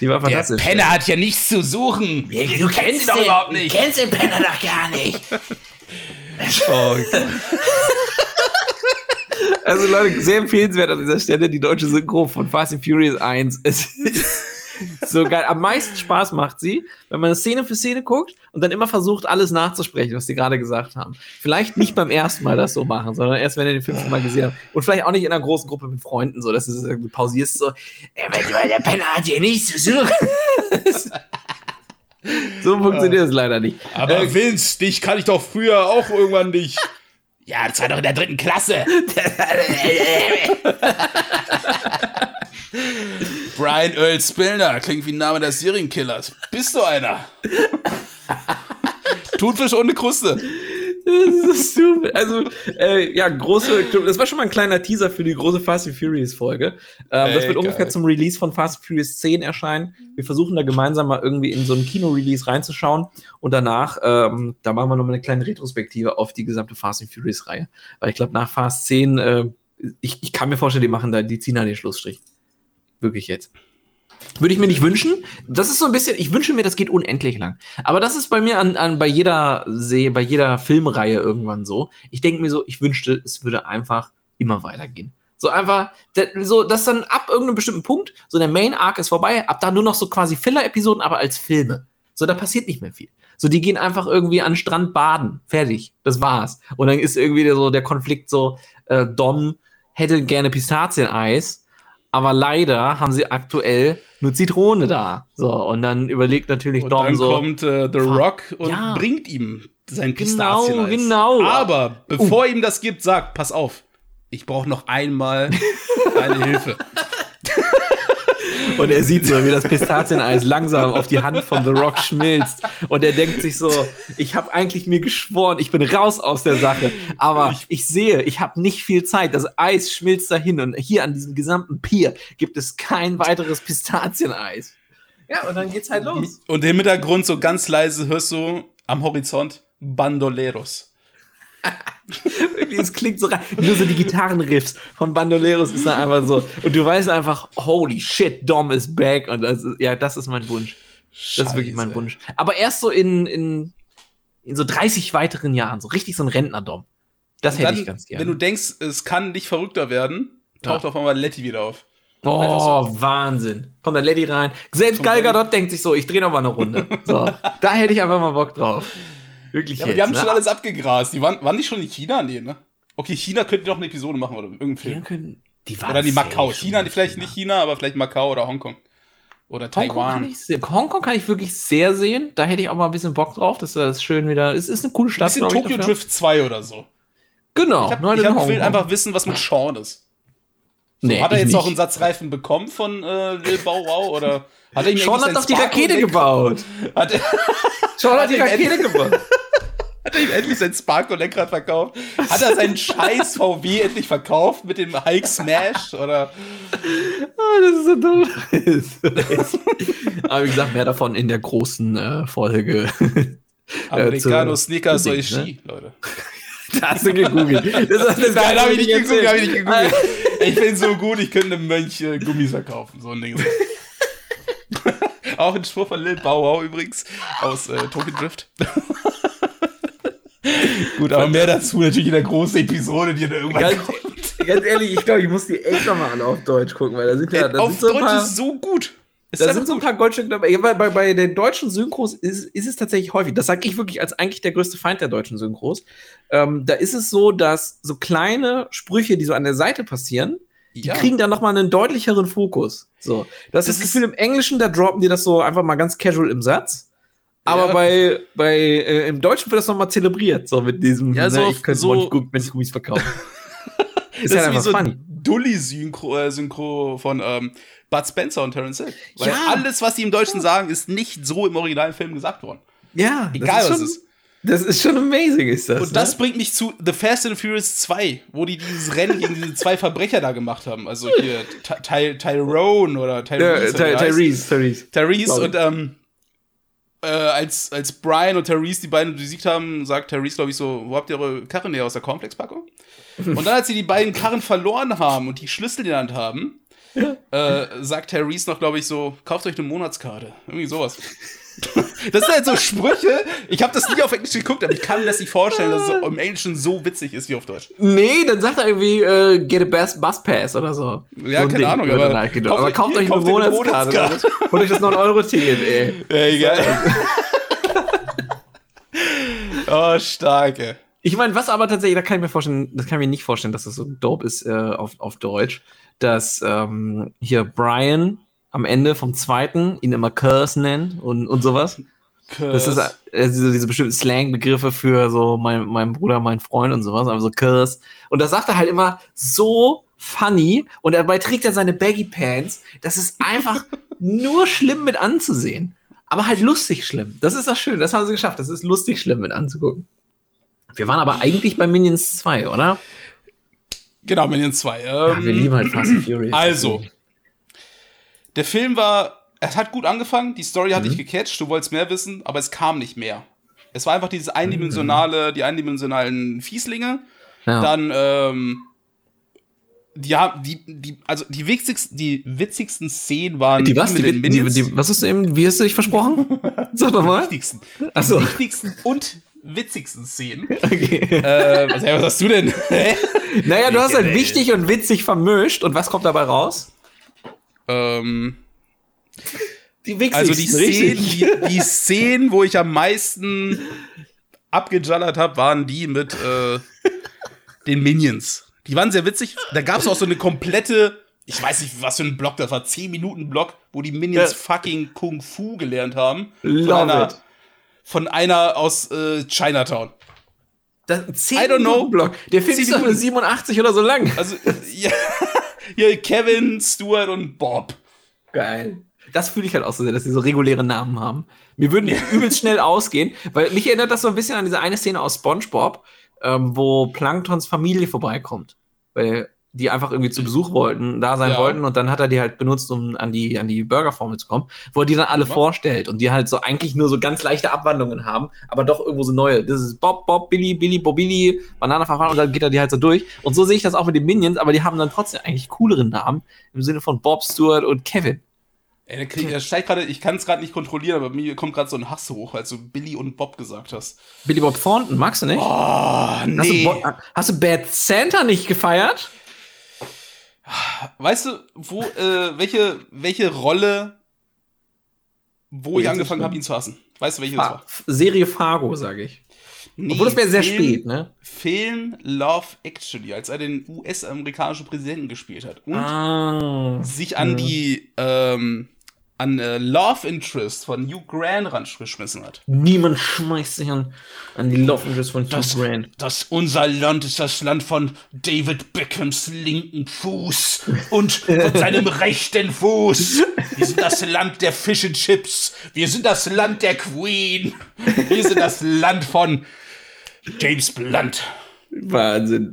die war fantastisch. Der Penner hat ja nichts zu suchen. Du, du kennst ihn doch überhaupt nicht. Du kennst den Penner doch gar nicht. Oh, also Leute, sehr empfehlenswert an dieser Stelle die deutsche Synchro von Fast and Furious 1. Es ist so geil. Am meisten Spaß macht sie, wenn man Szene für Szene guckt und dann immer versucht, alles nachzusprechen, was sie gerade gesagt haben. Vielleicht nicht beim ersten Mal das so machen, sondern erst, wenn ihr den fünften Mal gesehen habt. Und vielleicht auch nicht in einer großen Gruppe mit Freunden, so dass du irgendwie pausierst, so, der Penner hat hier nichts zu suchen. So funktioniert es leider nicht. Aber äh, Vince, dich kann ich doch früher auch irgendwann nicht. Ja, das war doch in der dritten Klasse. Brian Earl Spillner klingt wie ein Name des Serienkillers. Bist du einer? Thunfisch ohne Kruste. Das ist super. Also, äh, ja, große, das war schon mal ein kleiner Teaser für die große Fast and Furious Folge. Ähm, Ey, das wird geil. ungefähr zum Release von Fast and Furious 10 erscheinen. Wir versuchen da gemeinsam mal irgendwie in so ein Kino-Release reinzuschauen und danach, ähm, da machen wir nochmal eine kleine Retrospektive auf die gesamte Fast and Furious Reihe. Weil ich glaube, nach Fast 10, äh, ich, ich kann mir vorstellen, die machen da, die ziehen da den Schlussstrich. Wirklich jetzt. Würde ich mir nicht wünschen. Das ist so ein bisschen, ich wünsche mir, das geht unendlich lang. Aber das ist bei mir an, an bei jeder See, bei jeder Filmreihe irgendwann so. Ich denke mir so, ich wünschte, es würde einfach immer weitergehen. So einfach, so, dass dann ab irgendeinem bestimmten Punkt, so der Main Arc ist vorbei, ab da nur noch so quasi Filler-Episoden, aber als Filme. So, da passiert nicht mehr viel. So, die gehen einfach irgendwie an den Strand baden. Fertig. Das war's. Und dann ist irgendwie so der Konflikt so, äh, Dom hätte gerne Pistazieneis aber leider haben sie aktuell nur Zitrone da. So, und dann überlegt natürlich und Dom dann so. Dann kommt äh, The Rock und ja. bringt ihm sein Pistazien. Genau, genau. Aber bevor uh. ihm das gibt, sagt, pass auf, ich brauche noch einmal deine Hilfe. Und er sieht so, wie das Pistazieneis langsam auf die Hand von The Rock schmilzt. Und er denkt sich so, ich habe eigentlich mir geschworen, ich bin raus aus der Sache. Aber ich, ich sehe, ich habe nicht viel Zeit. Das Eis schmilzt dahin. Und hier an diesem gesamten Pier gibt es kein weiteres Pistazieneis. Ja, und dann geht's halt los. Und im Hintergrund so ganz leise hörst du am Horizont Bandoleros es klingt so rein. Nur so die Gitarrenriffs von Bandoleros ist dann einfach so. Und du weißt einfach, holy shit, Dom is back. Und das ist, ja, das ist mein Wunsch. Scheiße. Das ist wirklich mein Wunsch. Aber erst so in, in, in so 30 weiteren Jahren, so richtig so ein Rentner-Dom. Das hätte dann, ich ganz gerne. Wenn du denkst, es kann nicht verrückter werden, taucht ja. auf einmal Letty wieder auf. Oh, so. Wahnsinn. Kommt da Letty rein. Selbst Gal Gadot denkt sich so, ich drehe noch mal eine Runde. So, da hätte ich einfach mal Bock drauf. Wirklich ja, jetzt, die haben ne? schon alles abgegrast. Die waren, waren die schon in China? Nee, ne? Okay, China könnte doch eine Episode machen oder irgendein Film. Können, die oder die Macau. China, die vielleicht nicht China, aber vielleicht Macau oder Hongkong. Oder Taiwan. Hongkong kann, Hongkong kann ich wirklich sehr sehen. Da hätte ich auch mal ein bisschen Bock drauf, dass das schön wieder. Es ist eine coole Stadt. Bisschen Tokyo ich, Drift 2 oder so. Genau. Ich, hab, ich hab, will einfach wissen, was mit Sean ist. So, nee, hat er jetzt nicht. noch einen Satzreifen bekommen von äh, Lil Bow Wow oder hat er Sean hat doch die Rakete gebaut. Hat er, Sean hat die Rakete gebaut. Hat er ihm endlich sein Sparko-Lenkrad verkauft? Hat er seinen scheiß VW endlich verkauft mit dem Hulk Smash? Oder? Oh, das ist so dumm. Aber wie gesagt, mehr davon in der großen äh, Folge. Americano Sneakers Oishi, ne? Leute. Da hast du gegoogelt. Das, das Nein, hab ich nicht gegoogelt, hab ich nicht gegoogelt. Ich bin so gut, ich könnte einem Mönch äh, Gummis verkaufen. So ein Ding. Auch ein Spruch von Lil Bauau übrigens aus äh, Tokyo Drift. Gut, aber mehr dazu natürlich in der großen Episode, die dann irgendwann ganz, kommt. Ganz ehrlich, ich glaube, ich muss die echt nochmal auf Deutsch gucken, weil da sind ja. Da auf sind so Deutsch paar, ist so gut. Ist da sind so ein paar Goldstücke dabei. Ja, bei, bei, bei den deutschen Synchros ist, ist es tatsächlich häufig. Das sage ich wirklich als eigentlich der größte Feind der deutschen Synchros. Ähm, da ist es so, dass so kleine Sprüche, die so an der Seite passieren, die ja. kriegen dann nochmal einen deutlicheren Fokus. So, das, das ist das Gefühl im Englischen, da droppen die das so einfach mal ganz casual im Satz. Aber ja. bei, bei äh, im Deutschen wird das nochmal zelebriert, so mit diesem, ja, so, ne, ich könnte so, wenn ich Gummis verkaufe. ist das ja ist wie so funny. Dully-Synchro äh, Synchro von ähm, Bud Spencer und Terence Hill. Weil ja. alles, was sie im Deutschen sagen, ist nicht so im originalen Film gesagt worden. Ja, egal was es ist. Das ist schon amazing, ist das. Und das ne? bringt mich zu The Fast and Furious 2, wo die dieses Rennen gegen diese zwei Verbrecher da gemacht haben. Also hier Ty Tyrone oder Tyrese. Ja, Tyrese, Tyrese. Tyrese und ähm, äh, als, als Brian und Tyrese die beiden besiegt haben, sagt Tyrese, glaube ich, so, wo habt ihr eure Karren her aus der Cornflakes-Packung? und dann, als sie die beiden Karren verloren haben und die Schlüssel in der Hand haben, äh, sagt Tyrese noch, glaube ich, so, kauft euch eine Monatskarte. Irgendwie sowas. Das sind halt so Sprüche. Ich habe das nie auf Englisch geguckt, aber ich kann mir das nicht vorstellen, dass es im Englischen so witzig ist wie auf Deutsch. Nee, dann sagt er irgendwie, äh, get a best bus pass oder so. Ja, so keine Ding, Ahnung, aber, aber, kauft, aber kauft euch eine Monatskarte. Holt euch das 9-Euro-Ticket, ey. Ja, egal. oh, starke. Ich meine, was aber tatsächlich, da kann ich mir vorstellen, das kann ich mir nicht vorstellen, dass das so dope ist äh, auf, auf Deutsch, dass ähm, hier Brian am Ende vom zweiten ihn immer Curse nennt und, und sowas. Curse. Das ist äh, diese, bestimmten Slang-Begriffe für so mein, mein Bruder, mein Freund und sowas, also Curse. Und da sagt er halt immer so funny und dabei trägt er seine Baggy Pants. Das ist einfach nur schlimm mit anzusehen. Aber halt lustig schlimm. Das ist das Schöne. Das haben sie geschafft. Das ist lustig schlimm mit anzugucken. Wir waren aber eigentlich bei Minions 2, oder? Genau, Minions 2. Ähm, ja, wir lieben halt Fast and Furious. Also, der Film war, es hat gut angefangen, die Story hat mhm. dich gecatcht, du wolltest mehr wissen, aber es kam nicht mehr. Es war einfach dieses eindimensionale, mhm. die eindimensionalen Fieslinge. Ja. Dann, ähm, die haben, die, die, also die witzigsten, die witzigsten Szenen waren die was, die, die, die, was ist eben, wie hast du dich versprochen? Sag doch mal. Die wichtigsten, Achso. die wichtigsten und witzigsten Szenen. Okay. Äh, was, was hast du denn? naja, du hast halt wichtig und witzig vermischt und was kommt dabei raus? Ähm, die also die Szenen, die, die, Szenen, wo ich am meisten abgejallert habe, waren die mit äh, den Minions. Die waren sehr witzig. Da gab es auch so eine komplette, ich weiß nicht, was für ein Block das war, 10 Minuten Block, wo die Minions ja. fucking Kung Fu gelernt haben. Von einer, von einer aus äh, Chinatown. Das, 10 I don't know. Block. Der Film ist doch nur 87 oder so lang. Also, ja. Hier Kevin, Stuart und Bob. Geil. Das fühle ich halt auch so sehr, dass sie so reguläre Namen haben. Mir würden die übelst schnell ausgehen, weil mich erinnert das so ein bisschen an diese eine Szene aus SpongeBob, ähm, wo Planktons Familie vorbeikommt. Weil die einfach irgendwie zu Besuch wollten, da sein ja. wollten und dann hat er die halt benutzt, um an die, an die Burgerformel zu kommen, wo er die dann alle ja. vorstellt und die halt so eigentlich nur so ganz leichte Abwandlungen haben, aber doch irgendwo so neue. Das ist Bob, Bob, Billy, Billy, Bobili, Bananenverfahren und dann geht er die halt so durch. Und so sehe ich das auch mit den Minions, aber die haben dann trotzdem eigentlich coolere Namen im Sinne von Bob, Stuart und Kevin. Ey, der, krieg, der steigt gerade, ich kann es gerade nicht kontrollieren, aber mir kommt gerade so ein Hass hoch, als du Billy und Bob gesagt hast. Billy Bob Thornton, magst du nicht? Oh, nee. Hast du, hast du Bad Santa nicht gefeiert? Weißt du, wo, äh, welche, welche Rolle, wo oh, ich angefangen habe, ihn zu hassen? Weißt du, welche Fa das war? Serie Fargo, sage ich. Nee, Obwohl das wäre sehr spät, ne? Film Love Actually, als er den US-amerikanischen Präsidenten gespielt hat. Und ah, sich an ja. die ähm, an äh, Love Interest von Hugh Grant rangeschmissen hat. Niemand schmeißt sich an, an die Love Interest von das, Hugh Grant. Das unser Land ist das Land von David Beckhams linken Fuß und von seinem rechten Fuß. Wir sind das Land der Fish and Chips. Wir sind das Land der Queen. Wir sind das Land von James Blunt. Wahnsinn.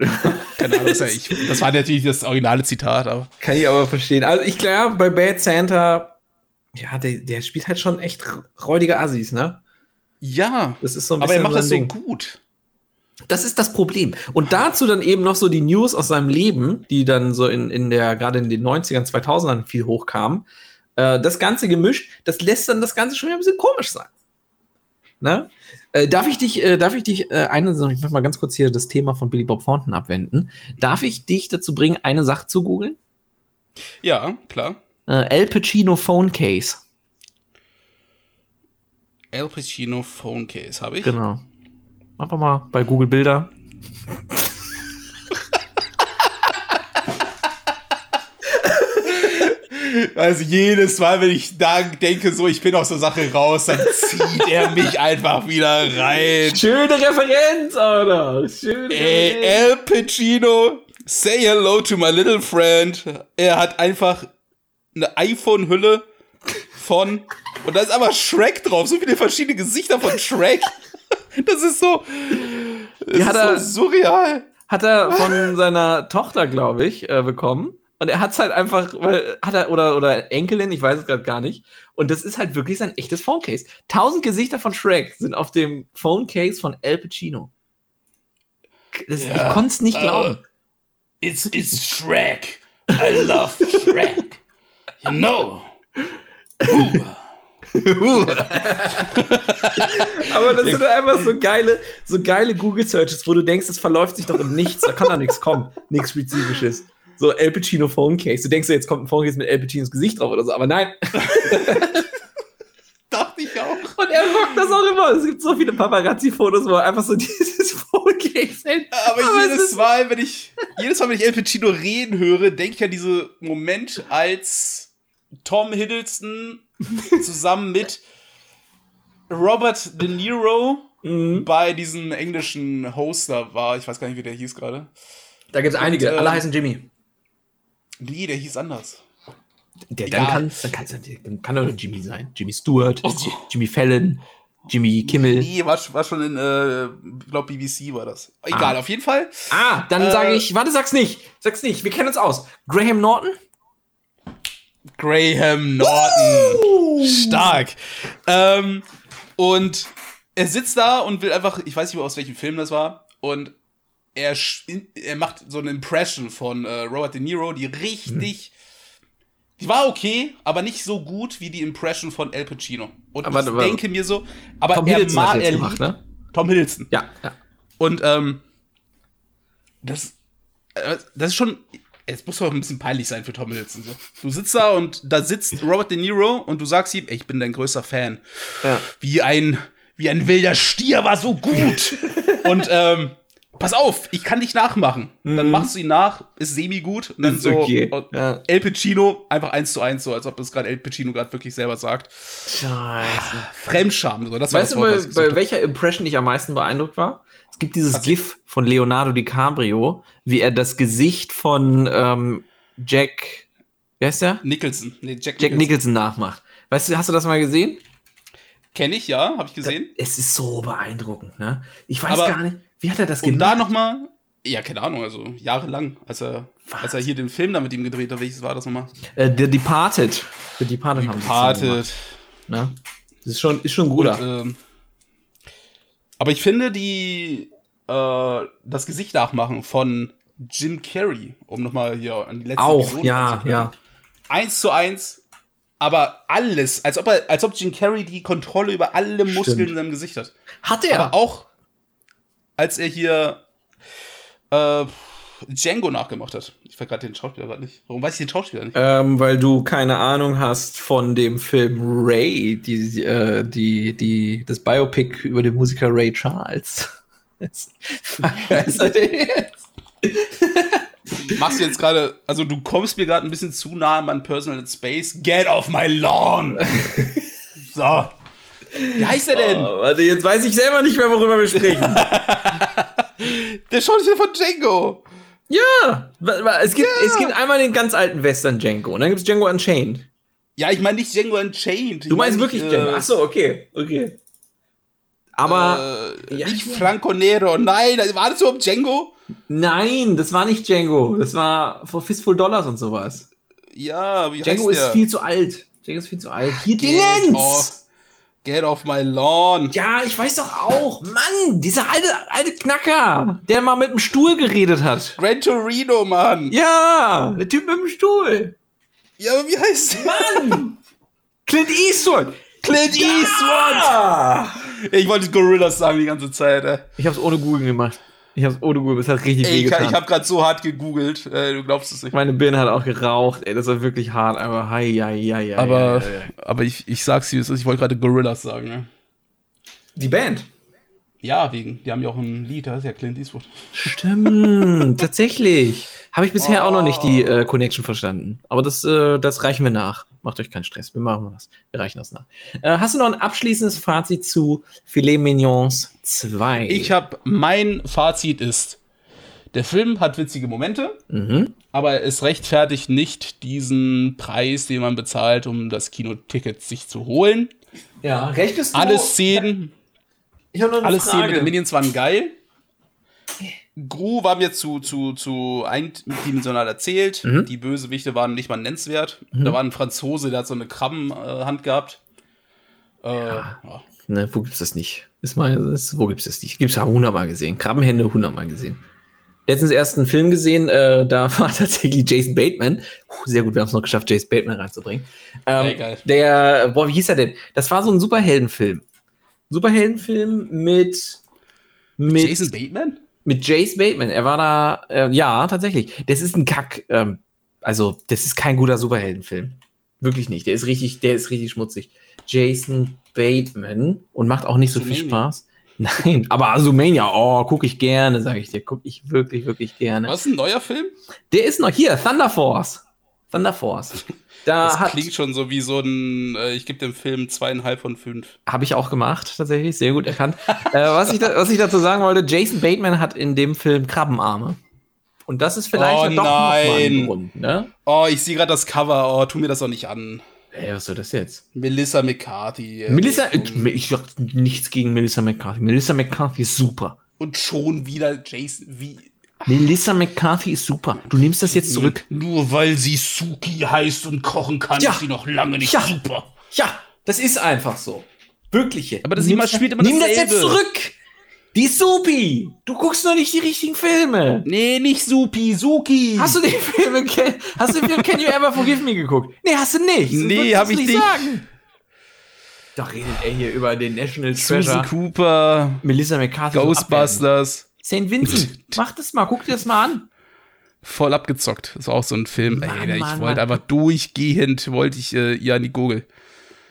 Keine Ahnung, das, ja ich, das war natürlich das originale Zitat, aber. Kann ich aber verstehen. Also ich glaube, bei Bad Santa, ja, der, der spielt halt schon echt räudige Assis, ne? Ja. Das ist so ein aber er macht das so gut. Das ist das Problem. Und dazu dann eben noch so die News aus seinem Leben, die dann so in, in der, gerade in den 90ern, 2000ern viel hochkamen. Äh, das Ganze gemischt, das lässt dann das Ganze schon wieder ein bisschen komisch sein. Ne? Äh, darf ich dich, äh, darf ich dich äh, eine, ich mach mal ganz kurz hier das Thema von Billy Bob Thornton abwenden. Darf ich dich dazu bringen, eine Sache zu googeln? Ja, klar. Äh, El Pacino Phone Case. El Pacino Phone Case, habe ich. Genau. Einfach mal bei Google Bilder. Also jedes Mal, wenn ich da denke, so ich bin aus der Sache raus, dann zieht er mich einfach wieder rein. Schöne Referenz, oder? Schöne Ey, El Pacino, say hello to my little friend. Er hat einfach eine iPhone-Hülle von und da ist aber Shrek drauf, so viele verschiedene Gesichter von Shrek. Das ist so, das ist er, so surreal. Hat er von seiner Tochter, glaube ich, äh, bekommen. Und er hat es halt einfach, weil, hat er, oder, oder Enkelin, ich weiß es gerade gar nicht. Und das ist halt wirklich sein echtes Phonecase. Tausend Gesichter von Shrek sind auf dem Phonecase von El Pacino. Das, ja, ich konnte es nicht uh, glauben. It's, it's Shrek. I love Shrek. Know. Aber das sind einfach so geile, so geile Google Searches, wo du denkst, es verläuft sich doch in nichts, da kann da nichts kommen, nichts Spezifisches. So El Pacino Phone Case. Du denkst, jetzt kommt ein Phone Case mit El Pacinos Gesicht drauf oder so, aber nein. Dachte ich auch. Und er rockt das auch immer. Es gibt so viele Paparazzi-Fotos, wo er einfach so dieses Phone Case hält. Aber, aber jedes Mal, wenn ich, jedes Mal, wenn ich El Pacino reden höre, denke ich an diesen Moment, als Tom Hiddleston zusammen mit Robert De Niro mhm. bei diesem englischen Hoster war. Ich weiß gar nicht, wie der hieß gerade. Da gibt es einige. Und, äh, Alle heißen Jimmy. Nee, der hieß anders. Der, dann, kann, dann, kann, dann kann er Jimmy sein. Jimmy Stewart, oh. Jimmy Fallon, Jimmy Kimmel. Nee, war, war schon in, äh, ich glaube, BBC war das. Egal, ah. auf jeden Fall. Ah, dann äh, sage ich, warte, sag's nicht. Sag's nicht, wir kennen uns aus. Graham Norton? Graham Norton. Uh! Stark. Ähm, und er sitzt da und will einfach, ich weiß nicht mehr aus welchem Film das war, und er, er macht so eine Impression von äh, Robert De Niro, die richtig. Hm. Die war okay, aber nicht so gut wie die Impression von El Pacino. Und aber, ich aber, denke mir so, aber Tom er mal er gemacht, ne? Tom Hiddleston. Ja, ja. Und ähm, das, äh, das ist schon. Es muss doch ein bisschen peinlich sein für Tom Hiddleston. So. Du sitzt da und da sitzt Robert De Niro und du sagst ihm, ey, ich bin dein größter Fan. Ja. Wie ein, wie ein wilder Stier war so gut. und ähm, pass auf, ich kann dich nachmachen. Mhm. Dann machst du ihn nach, ist semi-gut. Und dann ist so okay. ja. El Pacino, einfach eins zu eins, so als ob das gerade El Pacino gerade wirklich selber sagt. Scheiße. Fremdscham. So, das weißt du, Wort, bei, bei welcher Impression ich am meisten beeindruckt war? Es gibt dieses Was GIF von Leonardo DiCaprio, wie er das Gesicht von ähm, Jack, wer ist der? Nicholson. Nee, Jack, Jack Nicholson. Nicholson nachmacht. Weißt du, hast du das mal gesehen? Kenne ich, ja, habe ich gesehen. es ist so beeindruckend, ne? Ich weiß Aber gar nicht. Wie hat er das gemacht? Und da nochmal, ja, keine Ahnung, also jahrelang, als er, als er hier den Film da mit ihm gedreht hat. Welches war das nochmal? Äh, The Departed. The Departed, The Departed. Ne? Das ist schon, ist schon gut. Ähm, aber ich finde, die, äh, das Gesicht nachmachen von Jim Carrey, um nochmal hier an die letzte Auch, Episode ja, ja. Eins zu eins, aber alles, als ob, er, als ob Jim Carrey die Kontrolle über alle Muskeln Stimmt. in seinem Gesicht hat. Hat er? Aber auch als er hier äh, Django nachgemacht hat. Ich ver gerade den Schauspieler gerade nicht. Warum weiß ich den Schauspieler nicht? Ähm, weil du keine Ahnung hast von dem Film Ray, die, äh, die, die, das Biopic über den Musiker Ray Charles. Was denn jetzt? Machst du jetzt gerade, also du kommst mir gerade ein bisschen zu nah an mein Personal Space. Get off my lawn! so. Wie heißt er denn? Oh, warte, jetzt weiß ich selber nicht mehr, worüber wir sprechen. Der Schauspieler von Django. Ja, es gibt, ja. es gibt einmal den ganz alten Western Django und dann gibt es Django Unchained. Ja, ich meine nicht Django Unchained. Du meinst wirklich äh, Django? Achso, okay, okay. Aber äh, ja, nicht Franco Nero, nein, war das überhaupt Django? Nein, das war nicht Django. Das war for Fistful Dollars und sowas. Ja, wie Django ist viel zu alt. Django ist viel zu alt. Hier Dingens! Get off my lawn. Ja, ich weiß doch auch. Mann, dieser alte, alte Knacker, der mal mit dem Stuhl geredet hat. Gran Torino, Mann. Ja, der Typ mit dem Stuhl. Ja, aber wie heißt der? Mann! Clint Eastwood. Clint ja! Eastwood. Ich wollte Gorillas sagen die ganze Zeit. Ey. Ich hab's ohne Google gemacht. Ich hab's ohne Google, es hat richtig ey, ich, ich habe gerade so hart gegoogelt, äh, du glaubst es nicht. Meine Birne hat auch geraucht, ey, das war wirklich hart, aber hei, hei, hei, hei Aber, hei, hei. aber ich, ich sag's dir, ich wollte gerade Gorillas sagen, ne? Die Band? Ja, wegen, die haben ja auch ein Lied, das ist ja Clint Eastwood. Stimmt, tatsächlich. Habe ich bisher oh. auch noch nicht die äh, Connection verstanden. Aber das, äh, das reichen wir nach. Macht euch keinen Stress. Wir machen das. Wir reichen das nach. Äh, hast du noch ein abschließendes Fazit zu Filet Mignons 2? Ich habe mein Fazit ist, der Film hat witzige Momente, mhm. aber es rechtfertigt nicht diesen Preis, den man bezahlt, um das Kinoticket sich zu holen. Ja, recht ist Alle Szenen, ich habe noch eine alle Frage. Szenen mit den Minions waren geil. Gru war mir zu, zu, zu eindimensional erzählt. Mhm. Die Bösewichte waren nicht mal nennenswert. Mhm. Da war ein Franzose, der hat so eine Krabbenhand gehabt. Äh, ja. Ne, wo gibt's das nicht? Ist mal, ist, wo gibt's das nicht? Gibt's ja hundertmal gesehen. Krabbenhände hundertmal gesehen. Letztens erst einen Film gesehen, äh, da war tatsächlich Jason Bateman. Puh, sehr gut, wir haben es noch geschafft, Jason Bateman reinzubringen. Ähm, ja, der, boah, wie hieß er denn? Das war so ein Superheldenfilm. Superheldenfilm mit, mit Jason Bateman? mit Jace Bateman. Er war da, äh, ja, tatsächlich. Das ist ein Kack, ähm, also das ist kein guter Superheldenfilm. Wirklich nicht. Der ist richtig, der ist richtig schmutzig. Jason Bateman und macht auch nicht so viel Spaß. Nein, aber Azumania, oh, gucke ich gerne, sage ich dir. Gucke ich wirklich, wirklich gerne. Was ist ein neuer Film? Der ist noch hier, Thunder Force. Thunder Force. Da das hat, klingt schon so wie so ein, äh, ich gebe dem Film zweieinhalb von fünf. Habe ich auch gemacht, tatsächlich, sehr gut erkannt. äh, was, ich da, was ich dazu sagen wollte, Jason Bateman hat in dem Film Krabbenarme. Und das ist vielleicht oh, doch nein. noch ein Grund, ne? Oh, ich sehe gerade das Cover, oh, tu mir das doch nicht an. Ey, was soll das jetzt? Melissa McCarthy. Äh, Melissa, äh, ich sag nichts gegen Melissa McCarthy. Melissa McCarthy ist super. Und schon wieder Jason, wie, Melissa McCarthy ist super. Du nimmst das jetzt zurück. Nur weil sie Suki heißt und kochen kann, ja. ist sie noch lange nicht ja. super. Ja, das ist einfach so. Wirklich. Aber das immer spielt immer Nimm das jetzt zurück. Die Supi. Du guckst noch nicht die richtigen Filme. Nee, nicht Supi, Suki. Hast du den Film, hast du den Film Can You Ever Forgive Me geguckt? Nee, hast du nicht. Nee, hab ich nicht. Sagen. Da redet er hier über den National Susan Treasure. Cooper. Melissa McCarthy. Ghostbusters. St. Vincent, mach das mal, guck dir das mal an. Voll abgezockt. Das ist auch so ein Film. Mann, ey, ich wollte einfach durchgehend, wollte ich äh, ihr an die Gurgel.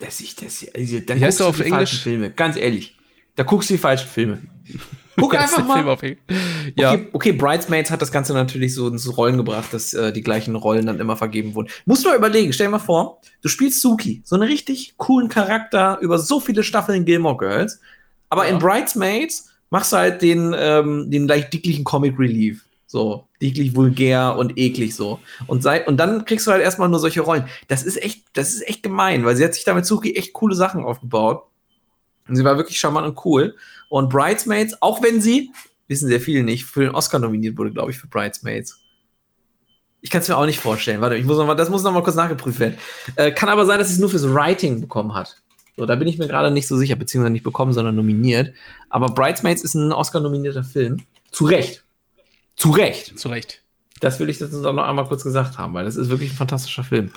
Das ich das also, dann Wie heißt du auf Englisch? Filme. Ganz ehrlich. Da guckst du die falschen Filme. Guck einfach mal. ja. Okay, okay, Bridesmaids hat das Ganze natürlich so ins Rollen gebracht, dass äh, die gleichen Rollen dann immer vergeben wurden. Musst du mal überlegen, stell dir mal vor, du spielst Suki, so einen richtig coolen Charakter über so viele Staffeln Gilmore Girls, aber ja. in Bridesmaids machst du halt den, ähm, den leicht dicklichen Comic Relief. So, dicklich vulgär und eklig so. Und, sei, und dann kriegst du halt erstmal nur solche Rollen. Das ist echt, das ist echt gemein, weil sie hat sich damit Suki echt coole Sachen aufgebaut. Und sie war wirklich charmant und cool. Und Bridesmaids, auch wenn sie, wissen sehr viele nicht, für den Oscar nominiert wurde, glaube ich, für Bridesmaids. Ich kann es mir auch nicht vorstellen. Warte, ich muss noch mal, das muss noch mal kurz nachgeprüft werden. Äh, kann aber sein, dass sie es nur fürs Writing bekommen hat. So, da bin ich mir gerade nicht so sicher, beziehungsweise nicht bekommen, sondern nominiert. Aber Bridesmaids ist ein Oscar-nominierter Film. Zu Recht. Zu Recht. Zu Recht. Das will ich jetzt auch noch einmal kurz gesagt haben, weil das ist wirklich ein fantastischer Film.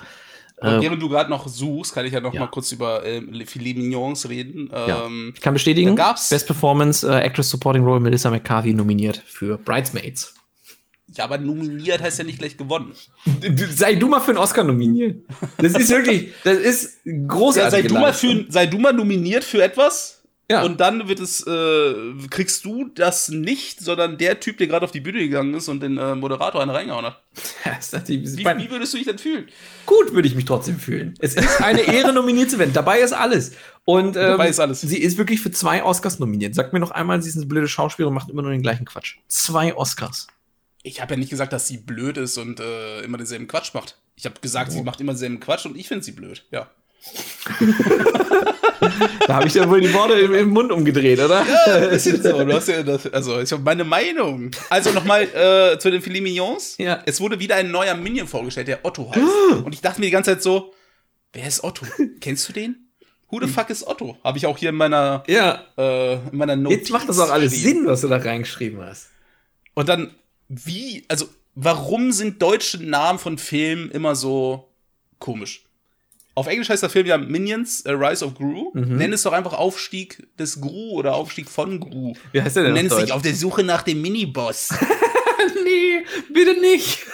Und äh, während du gerade noch suchst, kann ich ja noch ja. mal kurz über äh, Filet Mignons reden. Ja. Ähm, ich kann bestätigen, Best Performance, äh, Actress Supporting Role, Melissa McCarthy nominiert für Bridesmaids. Ja, aber nominiert heißt ja nicht gleich gewonnen. Sei du mal für einen Oscar nominiert. Das ist wirklich, das ist großartig. Ja, sei, du mal für, sei du mal nominiert für etwas. Ja. Und dann wird es, äh, kriegst du das nicht, sondern der Typ, der gerade auf die Bühne gegangen ist und den äh, Moderator einen reingehauen hat. wie, wie, würdest du dich denn fühlen? Gut würde ich mich trotzdem fühlen. Es ist eine Ehre, nominiert zu werden. Dabei ist alles. Und ähm, Dabei ist alles. sie ist wirklich für zwei Oscars nominiert. Sag mir noch einmal, sie ist eine blöde Schauspielerin und macht immer nur den gleichen Quatsch. Zwei Oscars. Ich habe ja nicht gesagt, dass sie blöd ist und äh, immer denselben Quatsch macht. Ich habe gesagt, oh. sie macht immer denselben Quatsch und ich finde sie blöd. Ja. Da habe ich ja wohl die Worte im, im, Mund umgedreht, oder? Ja, ein bisschen so. Du hast ja das, also ich habe meine Meinung. Also nochmal äh, zu den Filet Mignons. Ja. Es wurde wieder ein neuer Minion vorgestellt, der Otto heißt. Und ich dachte mir die ganze Zeit so, wer ist Otto? Kennst du den? Who the fuck ist Otto? Habe ich auch hier in meiner, ja. äh, in meiner Notiz Jetzt macht das auch alles Sinn, was du da reingeschrieben hast. Und dann, wie, also, warum sind deutsche Namen von Filmen immer so komisch? Auf Englisch heißt der Film ja Minions, A Rise of Gru. Mhm. Nenn es doch einfach Aufstieg des Gru oder Aufstieg von Gru. Wie heißt der denn? Nenn es sich auf der Suche nach dem Miniboss. nee, bitte nicht.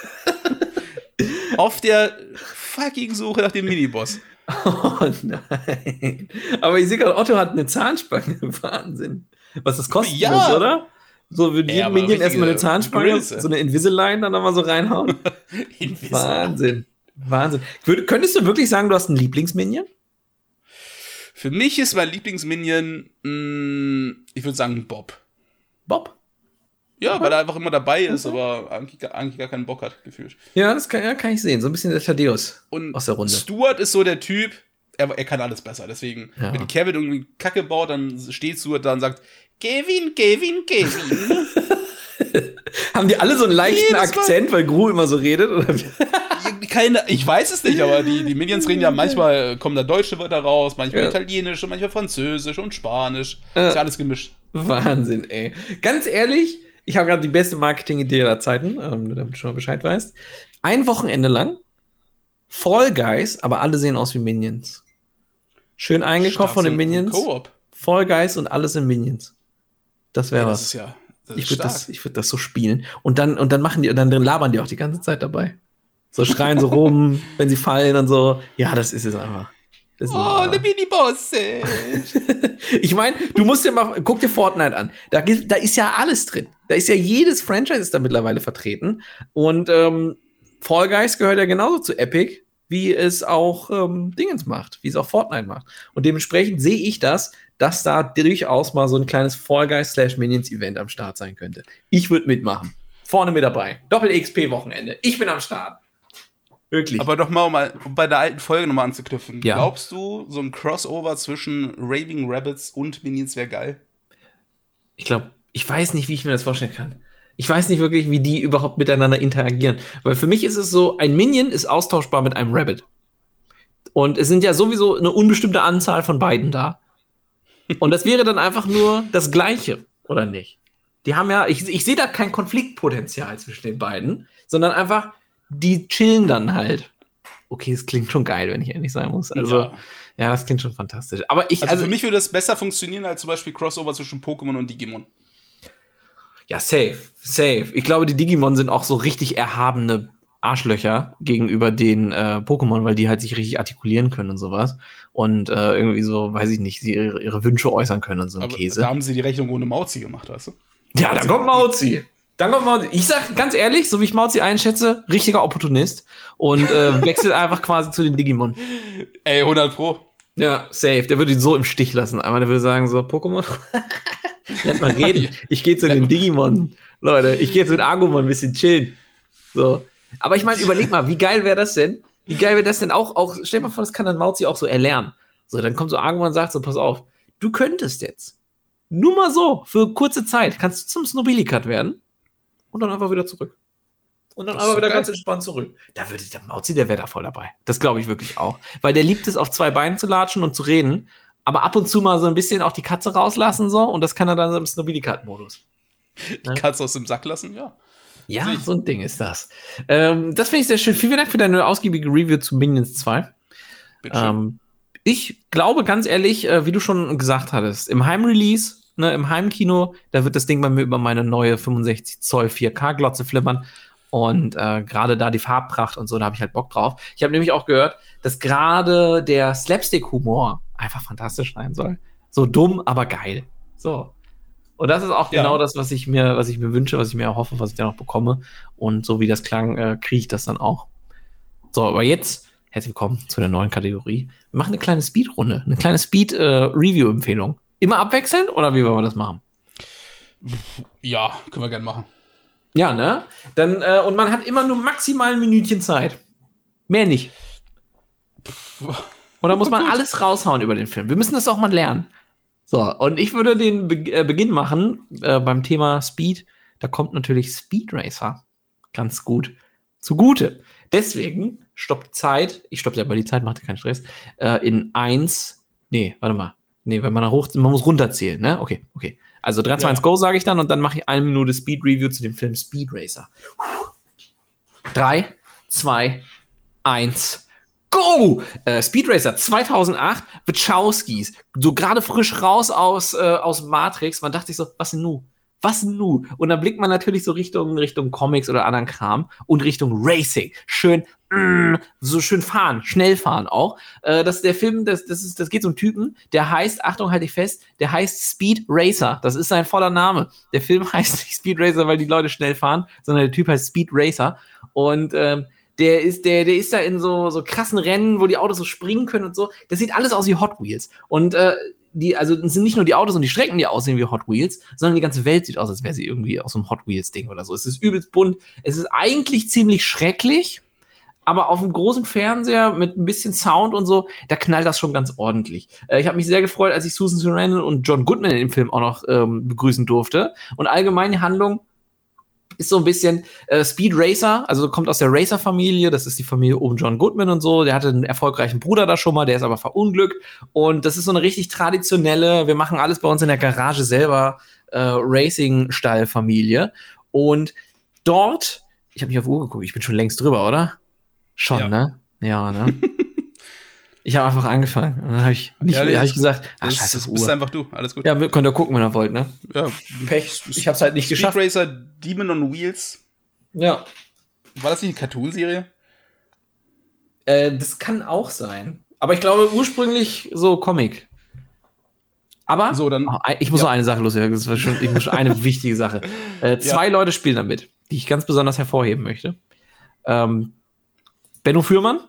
auf der fucking Suche nach dem Miniboss. Oh nein. Aber ich sehe gerade, Otto hat eine Zahnspange. Wahnsinn. Was das kostet, ja. oder? So würde ja, jeden Minion erstmal eine Zahnspange, Größe. so eine Invisalign dann nochmal so reinhauen. Wahnsinn. Wahnsinn. Könntest du wirklich sagen, du hast einen Lieblingsminion? Für mich ist mein Lieblingsminion, mm, ich würde sagen, Bob. Bob? Ja, weil er einfach immer dabei ist, okay. aber eigentlich, eigentlich, gar keinen Bock hat, gefühlt. Ja, das kann, ja, kann ich sehen. So ein bisschen der Thaddeus Und aus der Runde. Stuart ist so der Typ, er, er kann alles besser. Deswegen, ja. wenn Kevin irgendwie Kacke baut, dann steht Stuart da und sagt, Kevin, Kevin, Kevin. Haben die alle so einen leichten Akzent, weil Gru immer so redet? Oder? Keine, ich weiß es nicht, aber die, die Minions reden ja manchmal, kommen da deutsche Wörter raus, manchmal ja. Italienisch und manchmal Französisch und Spanisch. Ja. Ist ja alles gemischt. Wahnsinn, ey. Ganz ehrlich, ich habe gerade die beste Marketing-Idee aller Zeiten, ähm, damit du schon mal Bescheid weißt. Ein Wochenende lang Fall Guys, aber alle sehen aus wie Minions. Schön eingekauft von den Minions. Fall Guys und alles in Minions. Das wäre ja, was. Das ist ja, das ich würde das, ich würd das so spielen. Und dann, und dann machen die, dann labern die auch die ganze Zeit dabei. So schreien so rum, wenn sie fallen und so. Ja, das ist es einfach. Das oh, eine Mini-Bosse. ich meine, du musst dir mal, guck dir Fortnite an. Da, da ist ja alles drin. Da ist ja jedes Franchise ist da mittlerweile vertreten. Und ähm, Fall Guys gehört ja genauso zu Epic, wie es auch ähm, Dingens macht, wie es auch Fortnite macht. Und dementsprechend sehe ich das, dass da durchaus mal so ein kleines Fall Guys slash Minions Event am Start sein könnte. Ich würde mitmachen. Vorne mit dabei. Doppel-XP-Wochenende. Ich bin am Start. Wirklich. Aber doch mal, um, um bei der alten Folge nochmal anzuknüpfen. Ja. Glaubst du, so ein Crossover zwischen Raving Rabbits und Minions wäre geil? Ich glaube, ich weiß nicht, wie ich mir das vorstellen kann. Ich weiß nicht wirklich, wie die überhaupt miteinander interagieren. Weil für mich ist es so, ein Minion ist austauschbar mit einem Rabbit. Und es sind ja sowieso eine unbestimmte Anzahl von beiden da. Und das wäre dann einfach nur das Gleiche, oder nicht? Die haben ja, ich, ich sehe da kein Konfliktpotenzial zwischen den beiden, sondern einfach, die chillen dann halt. Okay, es klingt schon geil, wenn ich ehrlich sein muss. Also, ja, ja das klingt schon fantastisch. Aber ich, also, also für mich würde das besser funktionieren als zum Beispiel Crossover zwischen Pokémon und Digimon. Ja, safe, safe. Ich glaube, die Digimon sind auch so richtig erhabene Arschlöcher gegenüber den äh, Pokémon, weil die halt sich richtig artikulieren können und sowas. Und äh, irgendwie so, weiß ich nicht, sie ihre, ihre Wünsche äußern können und so ein Käse. Da haben sie die Rechnung ohne Mauzi gemacht, weißt du? Ja, da kommt Mauzi. Dann kommt Mauzi. Ich sag ganz ehrlich, so wie ich Mauzi einschätze, richtiger Opportunist und äh, wechselt einfach quasi zu den Digimon. Ey, 100 Pro. Ja, safe. Der würde ihn so im Stich lassen. Einmal der würde sagen so, Pokémon, lass mal reden. Ich gehe zu den Digimon, Leute. Ich gehe zu den Agumon ein bisschen chillen. So. Aber ich meine, überleg mal, wie geil wäre das denn? Wie geil wäre das denn auch, auch, stell dir mal vor, das kann dann Mauzi auch so erlernen. So, dann kommt so Agumon und sagt so, pass auf, du könntest jetzt nur mal so, für kurze Zeit, kannst du zum Snobilikat werden und dann einfach wieder zurück. Und dann aber wieder geil. ganz entspannt zurück. Da würde der Mauzi, der wäre da voll dabei. Das glaube ich wirklich auch. Weil der liebt es, auf zwei Beinen zu latschen und zu reden, aber ab und zu mal so ein bisschen auch die Katze rauslassen so und das kann er dann im Snobilikat-Modus. Die ne? Katze aus dem Sack lassen, ja. Ja, so ein Ding ist das. Ähm, das finde ich sehr schön. Vielen Dank für deine ausgiebige Review zu Minions 2. Ähm, ich glaube ganz ehrlich, äh, wie du schon gesagt hattest, im Heimrelease ne, im Heimkino, da wird das Ding bei mir über meine neue 65 Zoll 4K-Glotze flimmern. Und äh, gerade da die Farbpracht und so, da habe ich halt Bock drauf. Ich habe nämlich auch gehört, dass gerade der Slapstick-Humor einfach fantastisch sein soll. So dumm, aber geil. So. Und das ist auch ja. genau das, was ich mir, was ich mir wünsche, was ich mir erhoffe, was ich dann auch bekomme. Und so wie das klang, äh, kriege ich das dann auch. So, aber jetzt herzlich willkommen zu der neuen Kategorie. Wir machen eine kleine Speed-Runde, eine kleine Speed-Review-Empfehlung. Immer abwechselnd oder wie wollen wir das machen? Ja, können wir gerne machen. Ja, ne? Dann, äh, und man hat immer nur maximal ein Minütchen Zeit. Mehr nicht. Und da muss man alles raushauen über den Film. Wir müssen das auch mal lernen. So, und ich würde den Be äh, Beginn machen äh, beim Thema Speed. Da kommt natürlich Speed Racer ganz gut zugute. Deswegen stoppt Zeit, ich stoppe ja bei die Zeit, macht keinen Stress, äh, in eins, nee, warte mal, nee, wenn man da hoch, man muss runterzählen, ne? Okay, okay. Also 3, 2, ja. 1, Go sage ich dann und dann mache ich eine Minute Speed Review zu dem Film Speed Racer. 3, 2, 1, Go! Äh, Speed Racer 2008, Wachowskis, so gerade frisch raus aus, äh, aus Matrix. Man dachte sich so, was denn nu? Was nu? Und dann blickt man natürlich so Richtung, Richtung Comics oder anderen Kram und Richtung Racing. Schön, mm, so schön fahren, schnell fahren auch. Äh, das der Film, das, das, ist, das geht so um Typen, der heißt, Achtung, halte ich fest, der heißt Speed Racer. Das ist sein voller Name. Der Film heißt nicht Speed Racer, weil die Leute schnell fahren, sondern der Typ heißt Speed Racer. Und ähm, der ist, der, der ist da in so, so krassen Rennen, wo die Autos so springen können und so. Das sieht alles aus wie Hot Wheels. Und äh, die, also es sind nicht nur die Autos und die Strecken, die aussehen wie Hot Wheels, sondern die ganze Welt sieht aus, als wäre sie irgendwie aus einem Hot Wheels-Ding oder so. Es ist übelst bunt. Es ist eigentlich ziemlich schrecklich, aber auf dem großen Fernseher mit ein bisschen Sound und so, da knallt das schon ganz ordentlich. Äh, ich habe mich sehr gefreut, als ich Susan Sarandon und John Goodman in dem Film auch noch ähm, begrüßen durfte. Und allgemein die Handlung ist so ein bisschen äh, Speed Racer, also kommt aus der Racer-Familie, das ist die Familie um John Goodman und so. Der hatte einen erfolgreichen Bruder da schon mal, der ist aber verunglückt. Und das ist so eine richtig traditionelle, wir machen alles bei uns in der Garage selber, äh, Racing-Style-Familie. Und dort, ich habe mich auf Uhr geguckt, ich bin schon längst drüber, oder? Schon, ja. ne? Ja, ne? Ich habe einfach angefangen. Und dann habe ich, nicht, ja, hab ich gesagt, ach, das, scheiße, das bist einfach du. Alles gut. Ja, könnt ihr gucken, wenn ihr wollt, ne? Ja. Pech. Ich habe es halt nicht Speed geschafft. Racer Demon on Wheels. Ja. War das nicht eine Cartoon-Serie? Äh, das kann auch sein. Aber ich glaube ursprünglich so Comic. Aber so, dann, oh, ich muss ja. noch eine Sache loswerden. Das war schon ich muss eine wichtige Sache. Äh, zwei ja. Leute spielen damit, die ich ganz besonders hervorheben möchte. Ähm, Benno Fürmann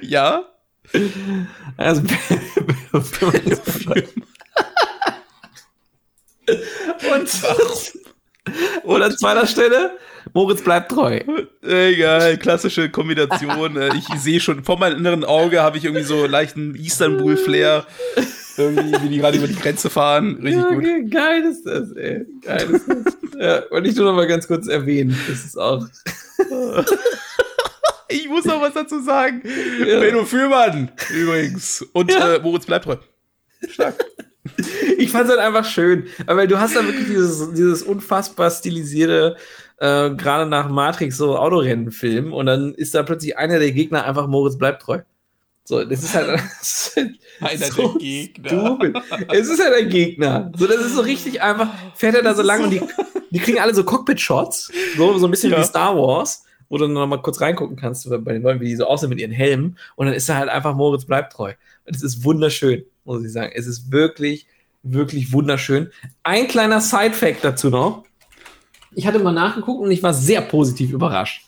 ja. Also, und, und an zweiter Stelle, Moritz bleibt treu. Egal, klassische Kombination. Äh, ich sehe schon, vor meinem inneren Auge habe ich irgendwie so leichten Istanbul-Flair. Irgendwie, wie die gerade über die Grenze fahren. Richtig ja, gut. Geil ist das, ey. Geil ist das. Ja, und ich nur noch mal ganz kurz erwähnen. Das ist auch. Ich muss noch was dazu sagen. Ja. Benno Fürmann übrigens. Und ja. äh, Moritz bleibt treu. Stark. Ich fand es halt einfach schön, weil du hast da wirklich dieses, dieses unfassbar stilisierte, äh, gerade nach Matrix so Autorennen-Film und dann ist da plötzlich einer der Gegner einfach Moritz bleibt treu. So, das ist halt, das ist halt einer so der Gegner. Stupid. Es ist halt ein Gegner. So, das ist so richtig einfach, fährt er da so lang so und die, die kriegen alle so Cockpit-Shots, so, so ein bisschen ja. wie Star Wars wo du noch mal kurz reingucken kannst bei den Leuten, wie die so aussehen mit ihren Helmen. Und dann ist er halt einfach Moritz bleibt treu. Und es ist wunderschön, muss ich sagen. Es ist wirklich, wirklich wunderschön. Ein kleiner Side-Fact dazu noch. Ich hatte mal nachgeguckt und ich war sehr positiv überrascht.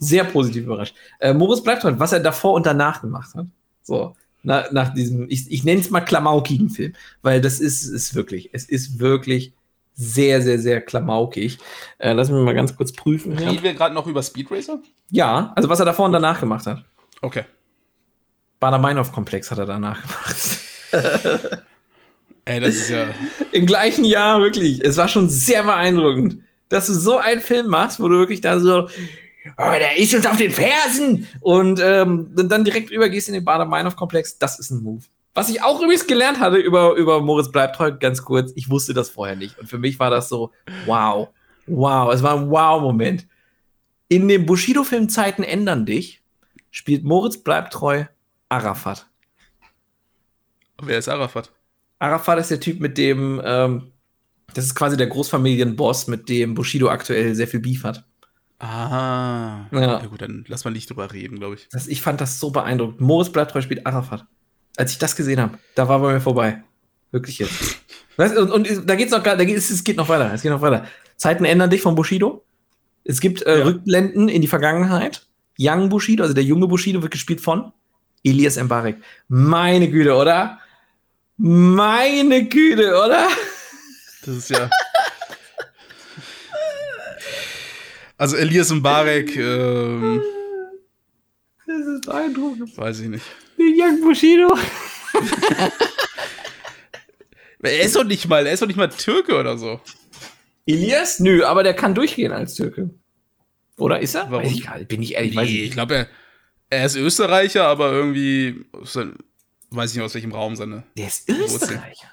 Sehr positiv überrascht. Äh, Moritz bleibt treu, was er davor und danach gemacht hat. So, na, nach diesem, ich, ich nenne es mal klamaukigen Film, weil das ist es wirklich. Es ist wirklich sehr, sehr, sehr klamaukig. Äh, lass mich mal ganz kurz prüfen. Reden wir gerade noch über Speed Racer? Ja, also was er davor und danach gemacht hat. Okay. Bader-Meinhof-Komplex hat er danach gemacht. Ey, das ist ja. Im gleichen Jahr, wirklich. Es war schon sehr beeindruckend, dass du so einen Film machst, wo du wirklich da so, oh, der ist uns auf den Fersen und ähm, dann direkt übergehst in den Bader-Meinhof-Komplex. Das ist ein Move. Was ich auch übrigens gelernt hatte über, über Moritz bleibt heute ganz kurz, ich wusste das vorher nicht. Und für mich war das so, wow, wow, es war ein Wow-Moment. In dem Bushido-Film Zeiten ändern dich spielt Moritz bleibt treu Arafat. Wer ist Arafat? Arafat ist der Typ, mit dem, ähm, das ist quasi der Großfamilienboss, mit dem Bushido aktuell sehr viel Beef hat. Ah. Ja. ja gut, dann lass mal nicht drüber reden, glaube ich. Das, ich fand das so beeindruckend. Moritz bleibt treu spielt Arafat als ich das gesehen habe, da war bei mir vorbei. Wirklich jetzt. und, und, da geht's noch, da geht, es, geht noch weiter. Es geht noch weiter. Zeiten ändern dich von Bushido. Es gibt äh, ja. Rückblenden in die Vergangenheit. Young Bushido, also der junge Bushido, wird gespielt von Elias Mbarek. Meine Güte, oder? Meine Güte, oder? Das ist ja. also Elias Mbarek. Ähm das ist beeindruckend. Weiß ich nicht. Den Young Bushido. er ist doch nicht mal, er ist doch nicht mal Türke oder so. Elias? Nö, aber der kann durchgehen als Türke. Oder ist er? Warum? Weiß ich gar nicht. Bin ich ehrlich, Nee, weiß ich ich glaube, er, er ist Österreicher, aber irgendwie, weiß ich nicht aus welchem Raum seine. Der ist Österreicher.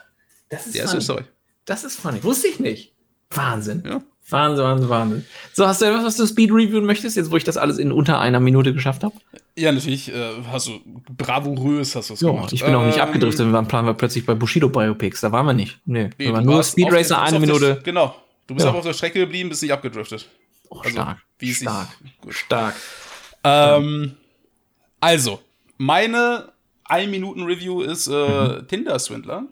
Das ist Der ist funny. Österreich. Das ist funny. Wusste ich nicht. Wahnsinn. Ja. Wahnsinn, Wahnsinn, Wahnsinn. So, hast du etwas, was du Speed reviewen möchtest, jetzt wo ich das alles in unter einer Minute geschafft habe? Ja, natürlich, äh, hast du bravourös hast du es Ja, gemacht. ich bin auch nicht Ähm, abgedriftet. Wir planen wir plötzlich bei Bushido Biopics. Da waren wir nicht. Nee, Nee, wir waren nur Speed Racer eine Minute. Genau. Du bist Ja. aber auf der Strecke geblieben, bist nicht abgedriftet. Oh, Also, stark. wie sich- stark. gut. Stark. Ähm, also, meine 1-Minuten-Review ist äh, Tinder-Swindler.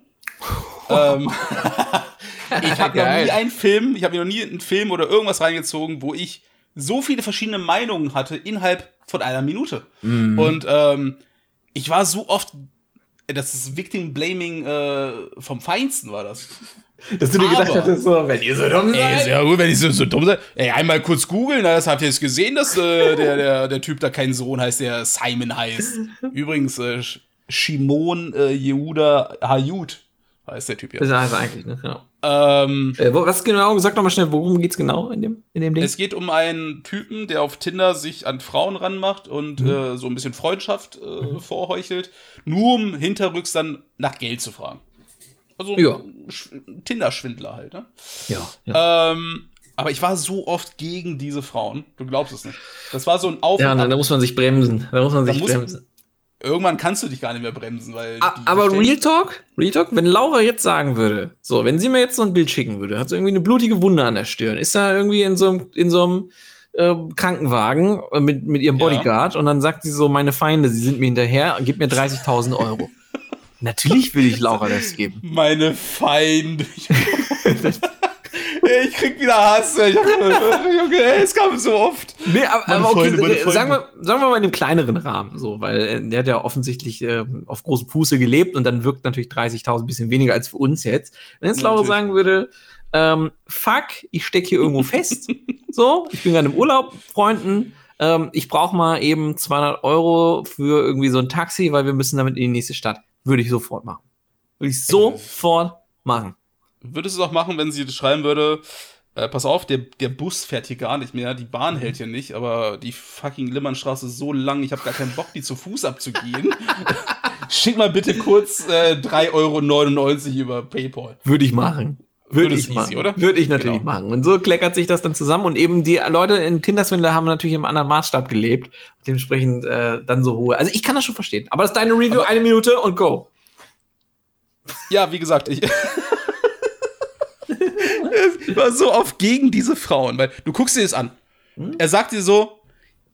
ähm, ich habe noch nie einen Film, ich habe mir noch nie einen Film oder irgendwas reingezogen, wo ich so viele verschiedene Meinungen hatte innerhalb von einer Minute. Mhm. Und ähm, ich war so oft, das ist Victim Blaming äh, vom Feinsten war das. Dass du dir gedacht Aber- hattest, so, wenn ihr so dumm Ey, seid. ja gut, wenn ich so, so dumm sei. Ey, einmal kurz googeln, das habt ihr jetzt gesehen, dass äh, der, der, der Typ da keinen Sohn heißt, der Simon heißt. Übrigens, äh, Sh- Shimon äh, Yehuda Hayut heißt der Typ ja. Das heißt eigentlich, ne? Genau. Ähm, Äh, was genau? Sag doch mal schnell, worum geht's genau in dem, in dem Ding? es geht um einen Typen, der auf Tinder sich an Frauen ranmacht und äh, so ein bisschen Freundschaft äh, vorheuchelt, nur um hinterrücks dann nach Geld zu fragen. Also Ja. Sch- Tinder-Schwindler halt, ne? ja. ja. Ähm, aber ich war so oft gegen diese Frauen. Du glaubst es nicht. Das war so ein Auf Ja, da muss man sich bremsen. Da muss man sich bremsen. Irgendwann kannst du dich gar nicht mehr bremsen, weil. Aber Real Talk, Real Talk, wenn Laura jetzt sagen würde, so, wenn sie mir jetzt so ein Bild schicken würde, hat sie irgendwie eine blutige Wunde an der Stirn, ist da irgendwie in so einem, in so einem äh, Krankenwagen mit, mit ihrem Ja. Bodyguard und dann sagt sie so, meine Feinde, sie sind mir hinterher, gib mir 30.000 Euro. Natürlich will ich Laura das geben. Meine Feinde. Ich krieg wieder Hass. ey. Ich hab, Junge, ey, es kam so oft. Nee, aber, aber okay, Freunde, äh, sagen, wir, sagen wir mal in einem kleineren Rahmen, so, weil äh, der hat ja offensichtlich äh, auf großem Fuße gelebt und dann wirkt natürlich 30.000 ein bisschen weniger als für uns jetzt. Wenn jetzt Laura sagen würde, ähm, fuck, ich stecke hier irgendwo fest, so, ich bin gerade im Urlaub, Freunden, ähm, ich brauche mal eben 200 Euro für irgendwie so ein Taxi, weil wir müssen damit in die nächste Stadt. Würde ich sofort machen. Würde ich sofort machen. Würdest du es auch machen, wenn sie schreiben würde? Äh, pass auf, der, der Bus fährt hier gar nicht mehr, die Bahn hält hier nicht, aber die fucking Limmernstraße ist so lang, ich habe gar keinen Bock, die zu Fuß abzugehen. Schick mal bitte kurz äh, 3,99 Euro über PayPal. Würde ich machen. Würde ich easy, machen. oder? Würde ich natürlich Genau. machen. Und so kleckert sich das dann zusammen. Und eben die Leute in Tinder-Swindler haben natürlich im anderen Maßstab gelebt. Dementsprechend äh, dann so hohe. Also ich kann das schon verstehen. Aber das ist deine Review, Aber- eine Minute und go. Ja, wie gesagt, ich. Ich war so oft gegen diese Frauen, weil du guckst dir das an. Er sagt dir so,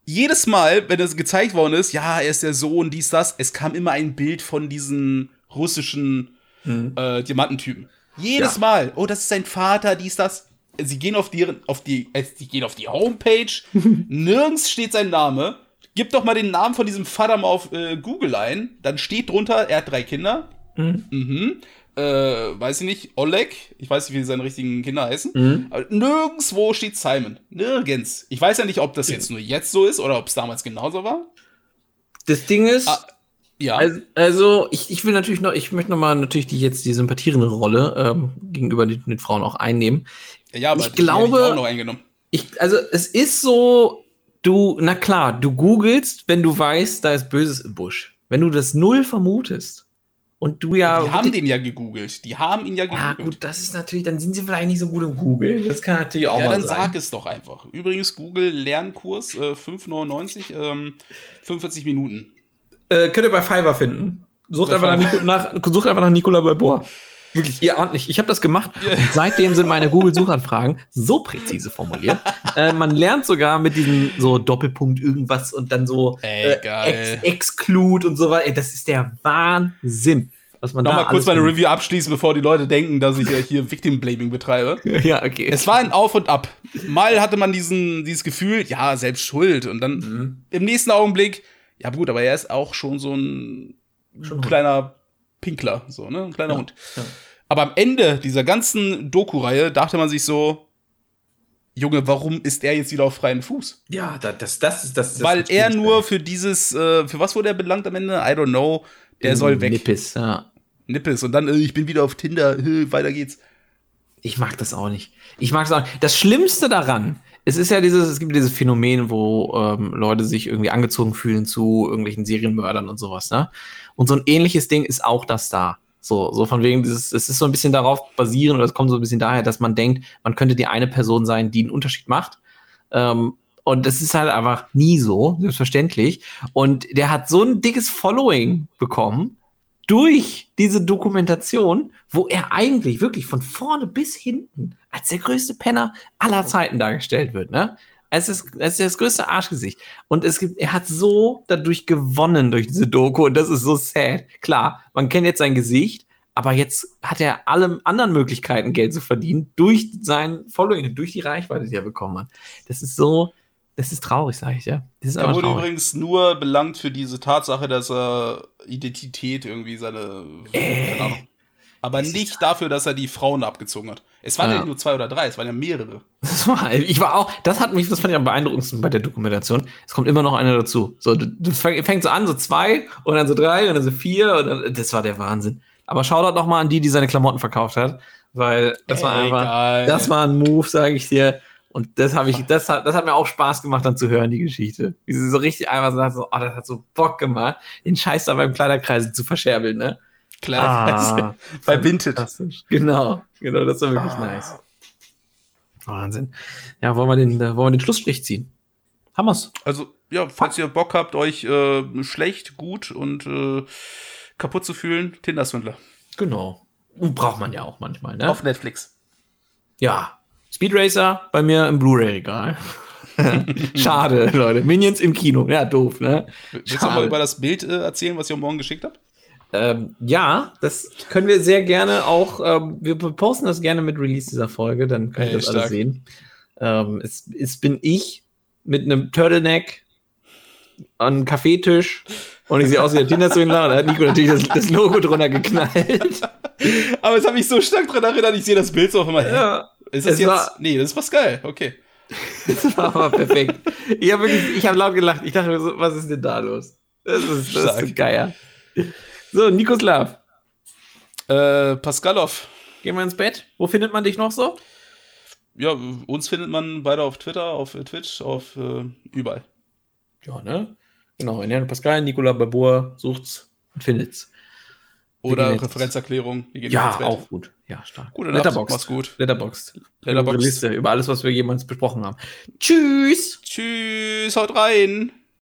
jedes Mal, wenn es gezeigt worden ist, ja, er ist der Sohn, dies, das, es kam immer ein Bild von diesen russischen äh, Diamantentypen. Jedes Ja. Mal, oh, das ist sein Vater, dies, das. Sie gehen auf die, auf die, äh, sie gehen auf die Homepage, nirgends steht sein Name. Gib doch mal den Namen von diesem Vater mal auf äh, Google ein, dann steht drunter, er hat drei Kinder. Mhm. Äh, weiß ich nicht, Oleg, ich weiß nicht, wie seine richtigen Kinder heißen. Mhm. Aber nirgendwo steht Simon. Nirgends. Ich weiß ja nicht, ob das jetzt nur jetzt so ist oder ob es damals genauso war. Das Ding ist, Ah, Ja. also, also ich, ich will natürlich noch, ich möchte noch mal natürlich die jetzt die sympathierende Rolle ähm, gegenüber den, den Frauen auch einnehmen. ja, aber ich glaube- auch noch eingenommen. Ich, also es ist so, du, na klar, du googelst, wenn du weißt, da ist Böses im Busch. Wenn du das null vermutest und du ja. Die haben den ja gegoogelt. Die haben ihn ja Ja, gegoogelt. gut, das ist natürlich, dann sind sie vielleicht nicht so gut im Google. Das kann natürlich auch Ja, mal dann sein. sag es doch einfach. Übrigens, Google Lernkurs, äh, 5,99, ähm, 45 Minuten. Äh, könnt ihr bei Fiverr finden. Sucht Bei einfach, nach, Fiverr. Nico, nach, sucht einfach nach Nicola Balboa. Wirklich, ihr ahnt nicht. Ich habe das gemacht und seitdem sind meine Google-Suchanfragen so präzise formuliert. äh, man lernt sogar mit diesem so Doppelpunkt irgendwas und dann so Ey, äh. Ex Exclude und so weiter. Das ist der Wahnsinn. Was man Nochmal kurz meine Review abschließen, bevor die Leute denken, dass ich hier Victim Blaming betreibe. Ja, okay. Es war ein Auf und Ab. Mal hatte man diesen, dieses Gefühl, ja, selbst schuld. Und dann Mhm. im nächsten Augenblick, ja gut, aber er ist auch schon so ein Schon kleiner Pinkler, so, ne? Ein kleiner Ja, Hund. ja. Aber am Ende dieser ganzen Doku-Reihe dachte man sich so, Junge, warum ist er jetzt wieder auf freien Fuß? Ja, das, das, das ist das. das Weil er nur für dieses, äh, für was wurde er belangt am Ende? I don't know. Der soll weg. Nippes, ja. Nippes. Und dann, äh, ich bin wieder auf Tinder, weiter geht's. Ich mag das auch nicht. Ich mag das auch nicht. Das Schlimmste daran, es ist ja dieses, es gibt dieses Phänomen, wo ähm, Leute sich irgendwie angezogen fühlen zu irgendwelchen Serienmördern und sowas, ne? Und so ein ähnliches Ding ist auch das da. So, so von wegen dieses, es ist so ein bisschen darauf basierend, oder es kommt so ein bisschen daher, dass man denkt, man könnte die eine Person sein, die einen Unterschied macht. Ähm, und das ist halt einfach nie so, selbstverständlich. Und der hat so ein dickes Following bekommen durch diese Dokumentation, wo er eigentlich wirklich von vorne bis hinten als der größte Penner aller Zeiten dargestellt wird, ne? Es ist, es ist das größte Arschgesicht. Und es gibt, er hat so dadurch gewonnen durch diese Doku und das ist so sad. Klar, man kennt jetzt sein Gesicht, aber jetzt hat er alle anderen Möglichkeiten, Geld zu verdienen, durch sein Following, durch die Reichweite, die er bekommen hat. Das ist so, das ist traurig, sage ich ja. Das ist er wurde traurig. übrigens nur belangt für diese Tatsache, dass er Identität irgendwie seine. Äh. Aber nicht dafür, dass er die Frauen abgezogen hat. Es waren ja. nicht nur zwei oder drei, es waren ja mehrere. War, ich war auch, das hat mich, das fand ich am beeindruckendsten bei der Dokumentation. Es kommt immer noch einer dazu. So, das fängt so an, so zwei und dann so drei und dann so vier und dann, das war der Wahnsinn. Aber schau doch noch mal an die, die seine Klamotten verkauft hat, weil das Ey, war einfach, geil. das war ein Move, sage ich dir. Und das habe ich, das hat, das hat mir auch Spaß gemacht, dann zu hören, die Geschichte. Wie sie so richtig einfach sagt, so, oh, das hat so Bock gemacht, den Scheiß da beim Kleiderkreis zu verscherbeln, ne? Kleiderkreise. Ah, bei Vinted. Genau, genau, das war wirklich ah. nice. Wahnsinn. Ja, wollen wir den, wollen wir den Schlussstrich ziehen? Haben wir's. Also, ja, falls ihr Bock habt, euch äh, schlecht, gut und äh, kaputt zu fühlen, Tinder-Swindler. Genau. Braucht man ja auch manchmal, ne? Auf Netflix. Ja, Speed Racer bei mir im Blu-ray-Regal. Schade, Leute. Minions im Kino. Ja, doof, ne? Willst du mal über das Bild äh, erzählen, was ihr morgen geschickt habt? Ähm, ja, das können wir sehr gerne auch. Ähm, wir posten das gerne mit Release dieser Folge, dann könnt ihr das alles sehen. Ähm, es, es bin ich mit einem Turtleneck an einem Kaffeetisch und ich sehe aus wie der Tinder-Swindler und da hat Nico natürlich das, das, Logo drunter geknallt. Aber jetzt habe ich so stark dran erinnert, ich sehe das Bild so auf einmal. Ja. Ist das es jetzt? War, nee, das ist Pascal. Okay. Das war aber perfekt. Ich habe habe laut gelacht. Ich dachte mir so, was ist denn da los? Das ist, das ist so geil. So, Nikoslav. Äh, Paskalov. Gehen wir ins Bett. Wo findet man dich noch so? Ja, uns findet man beide auf Twitter, auf Twitch, auf äh, überall. Ja, ne? Genau, in Pascal, Nikola Babur sucht's und findet's. Oder Referenzerklärung. Ja, auch gut. Ja, stark. Gute Letterboxd. Mach's gut. Letterboxd. Letterboxd. Liste über alles, was wir jemals besprochen haben. Tschüss. Tschüss. Haut rein.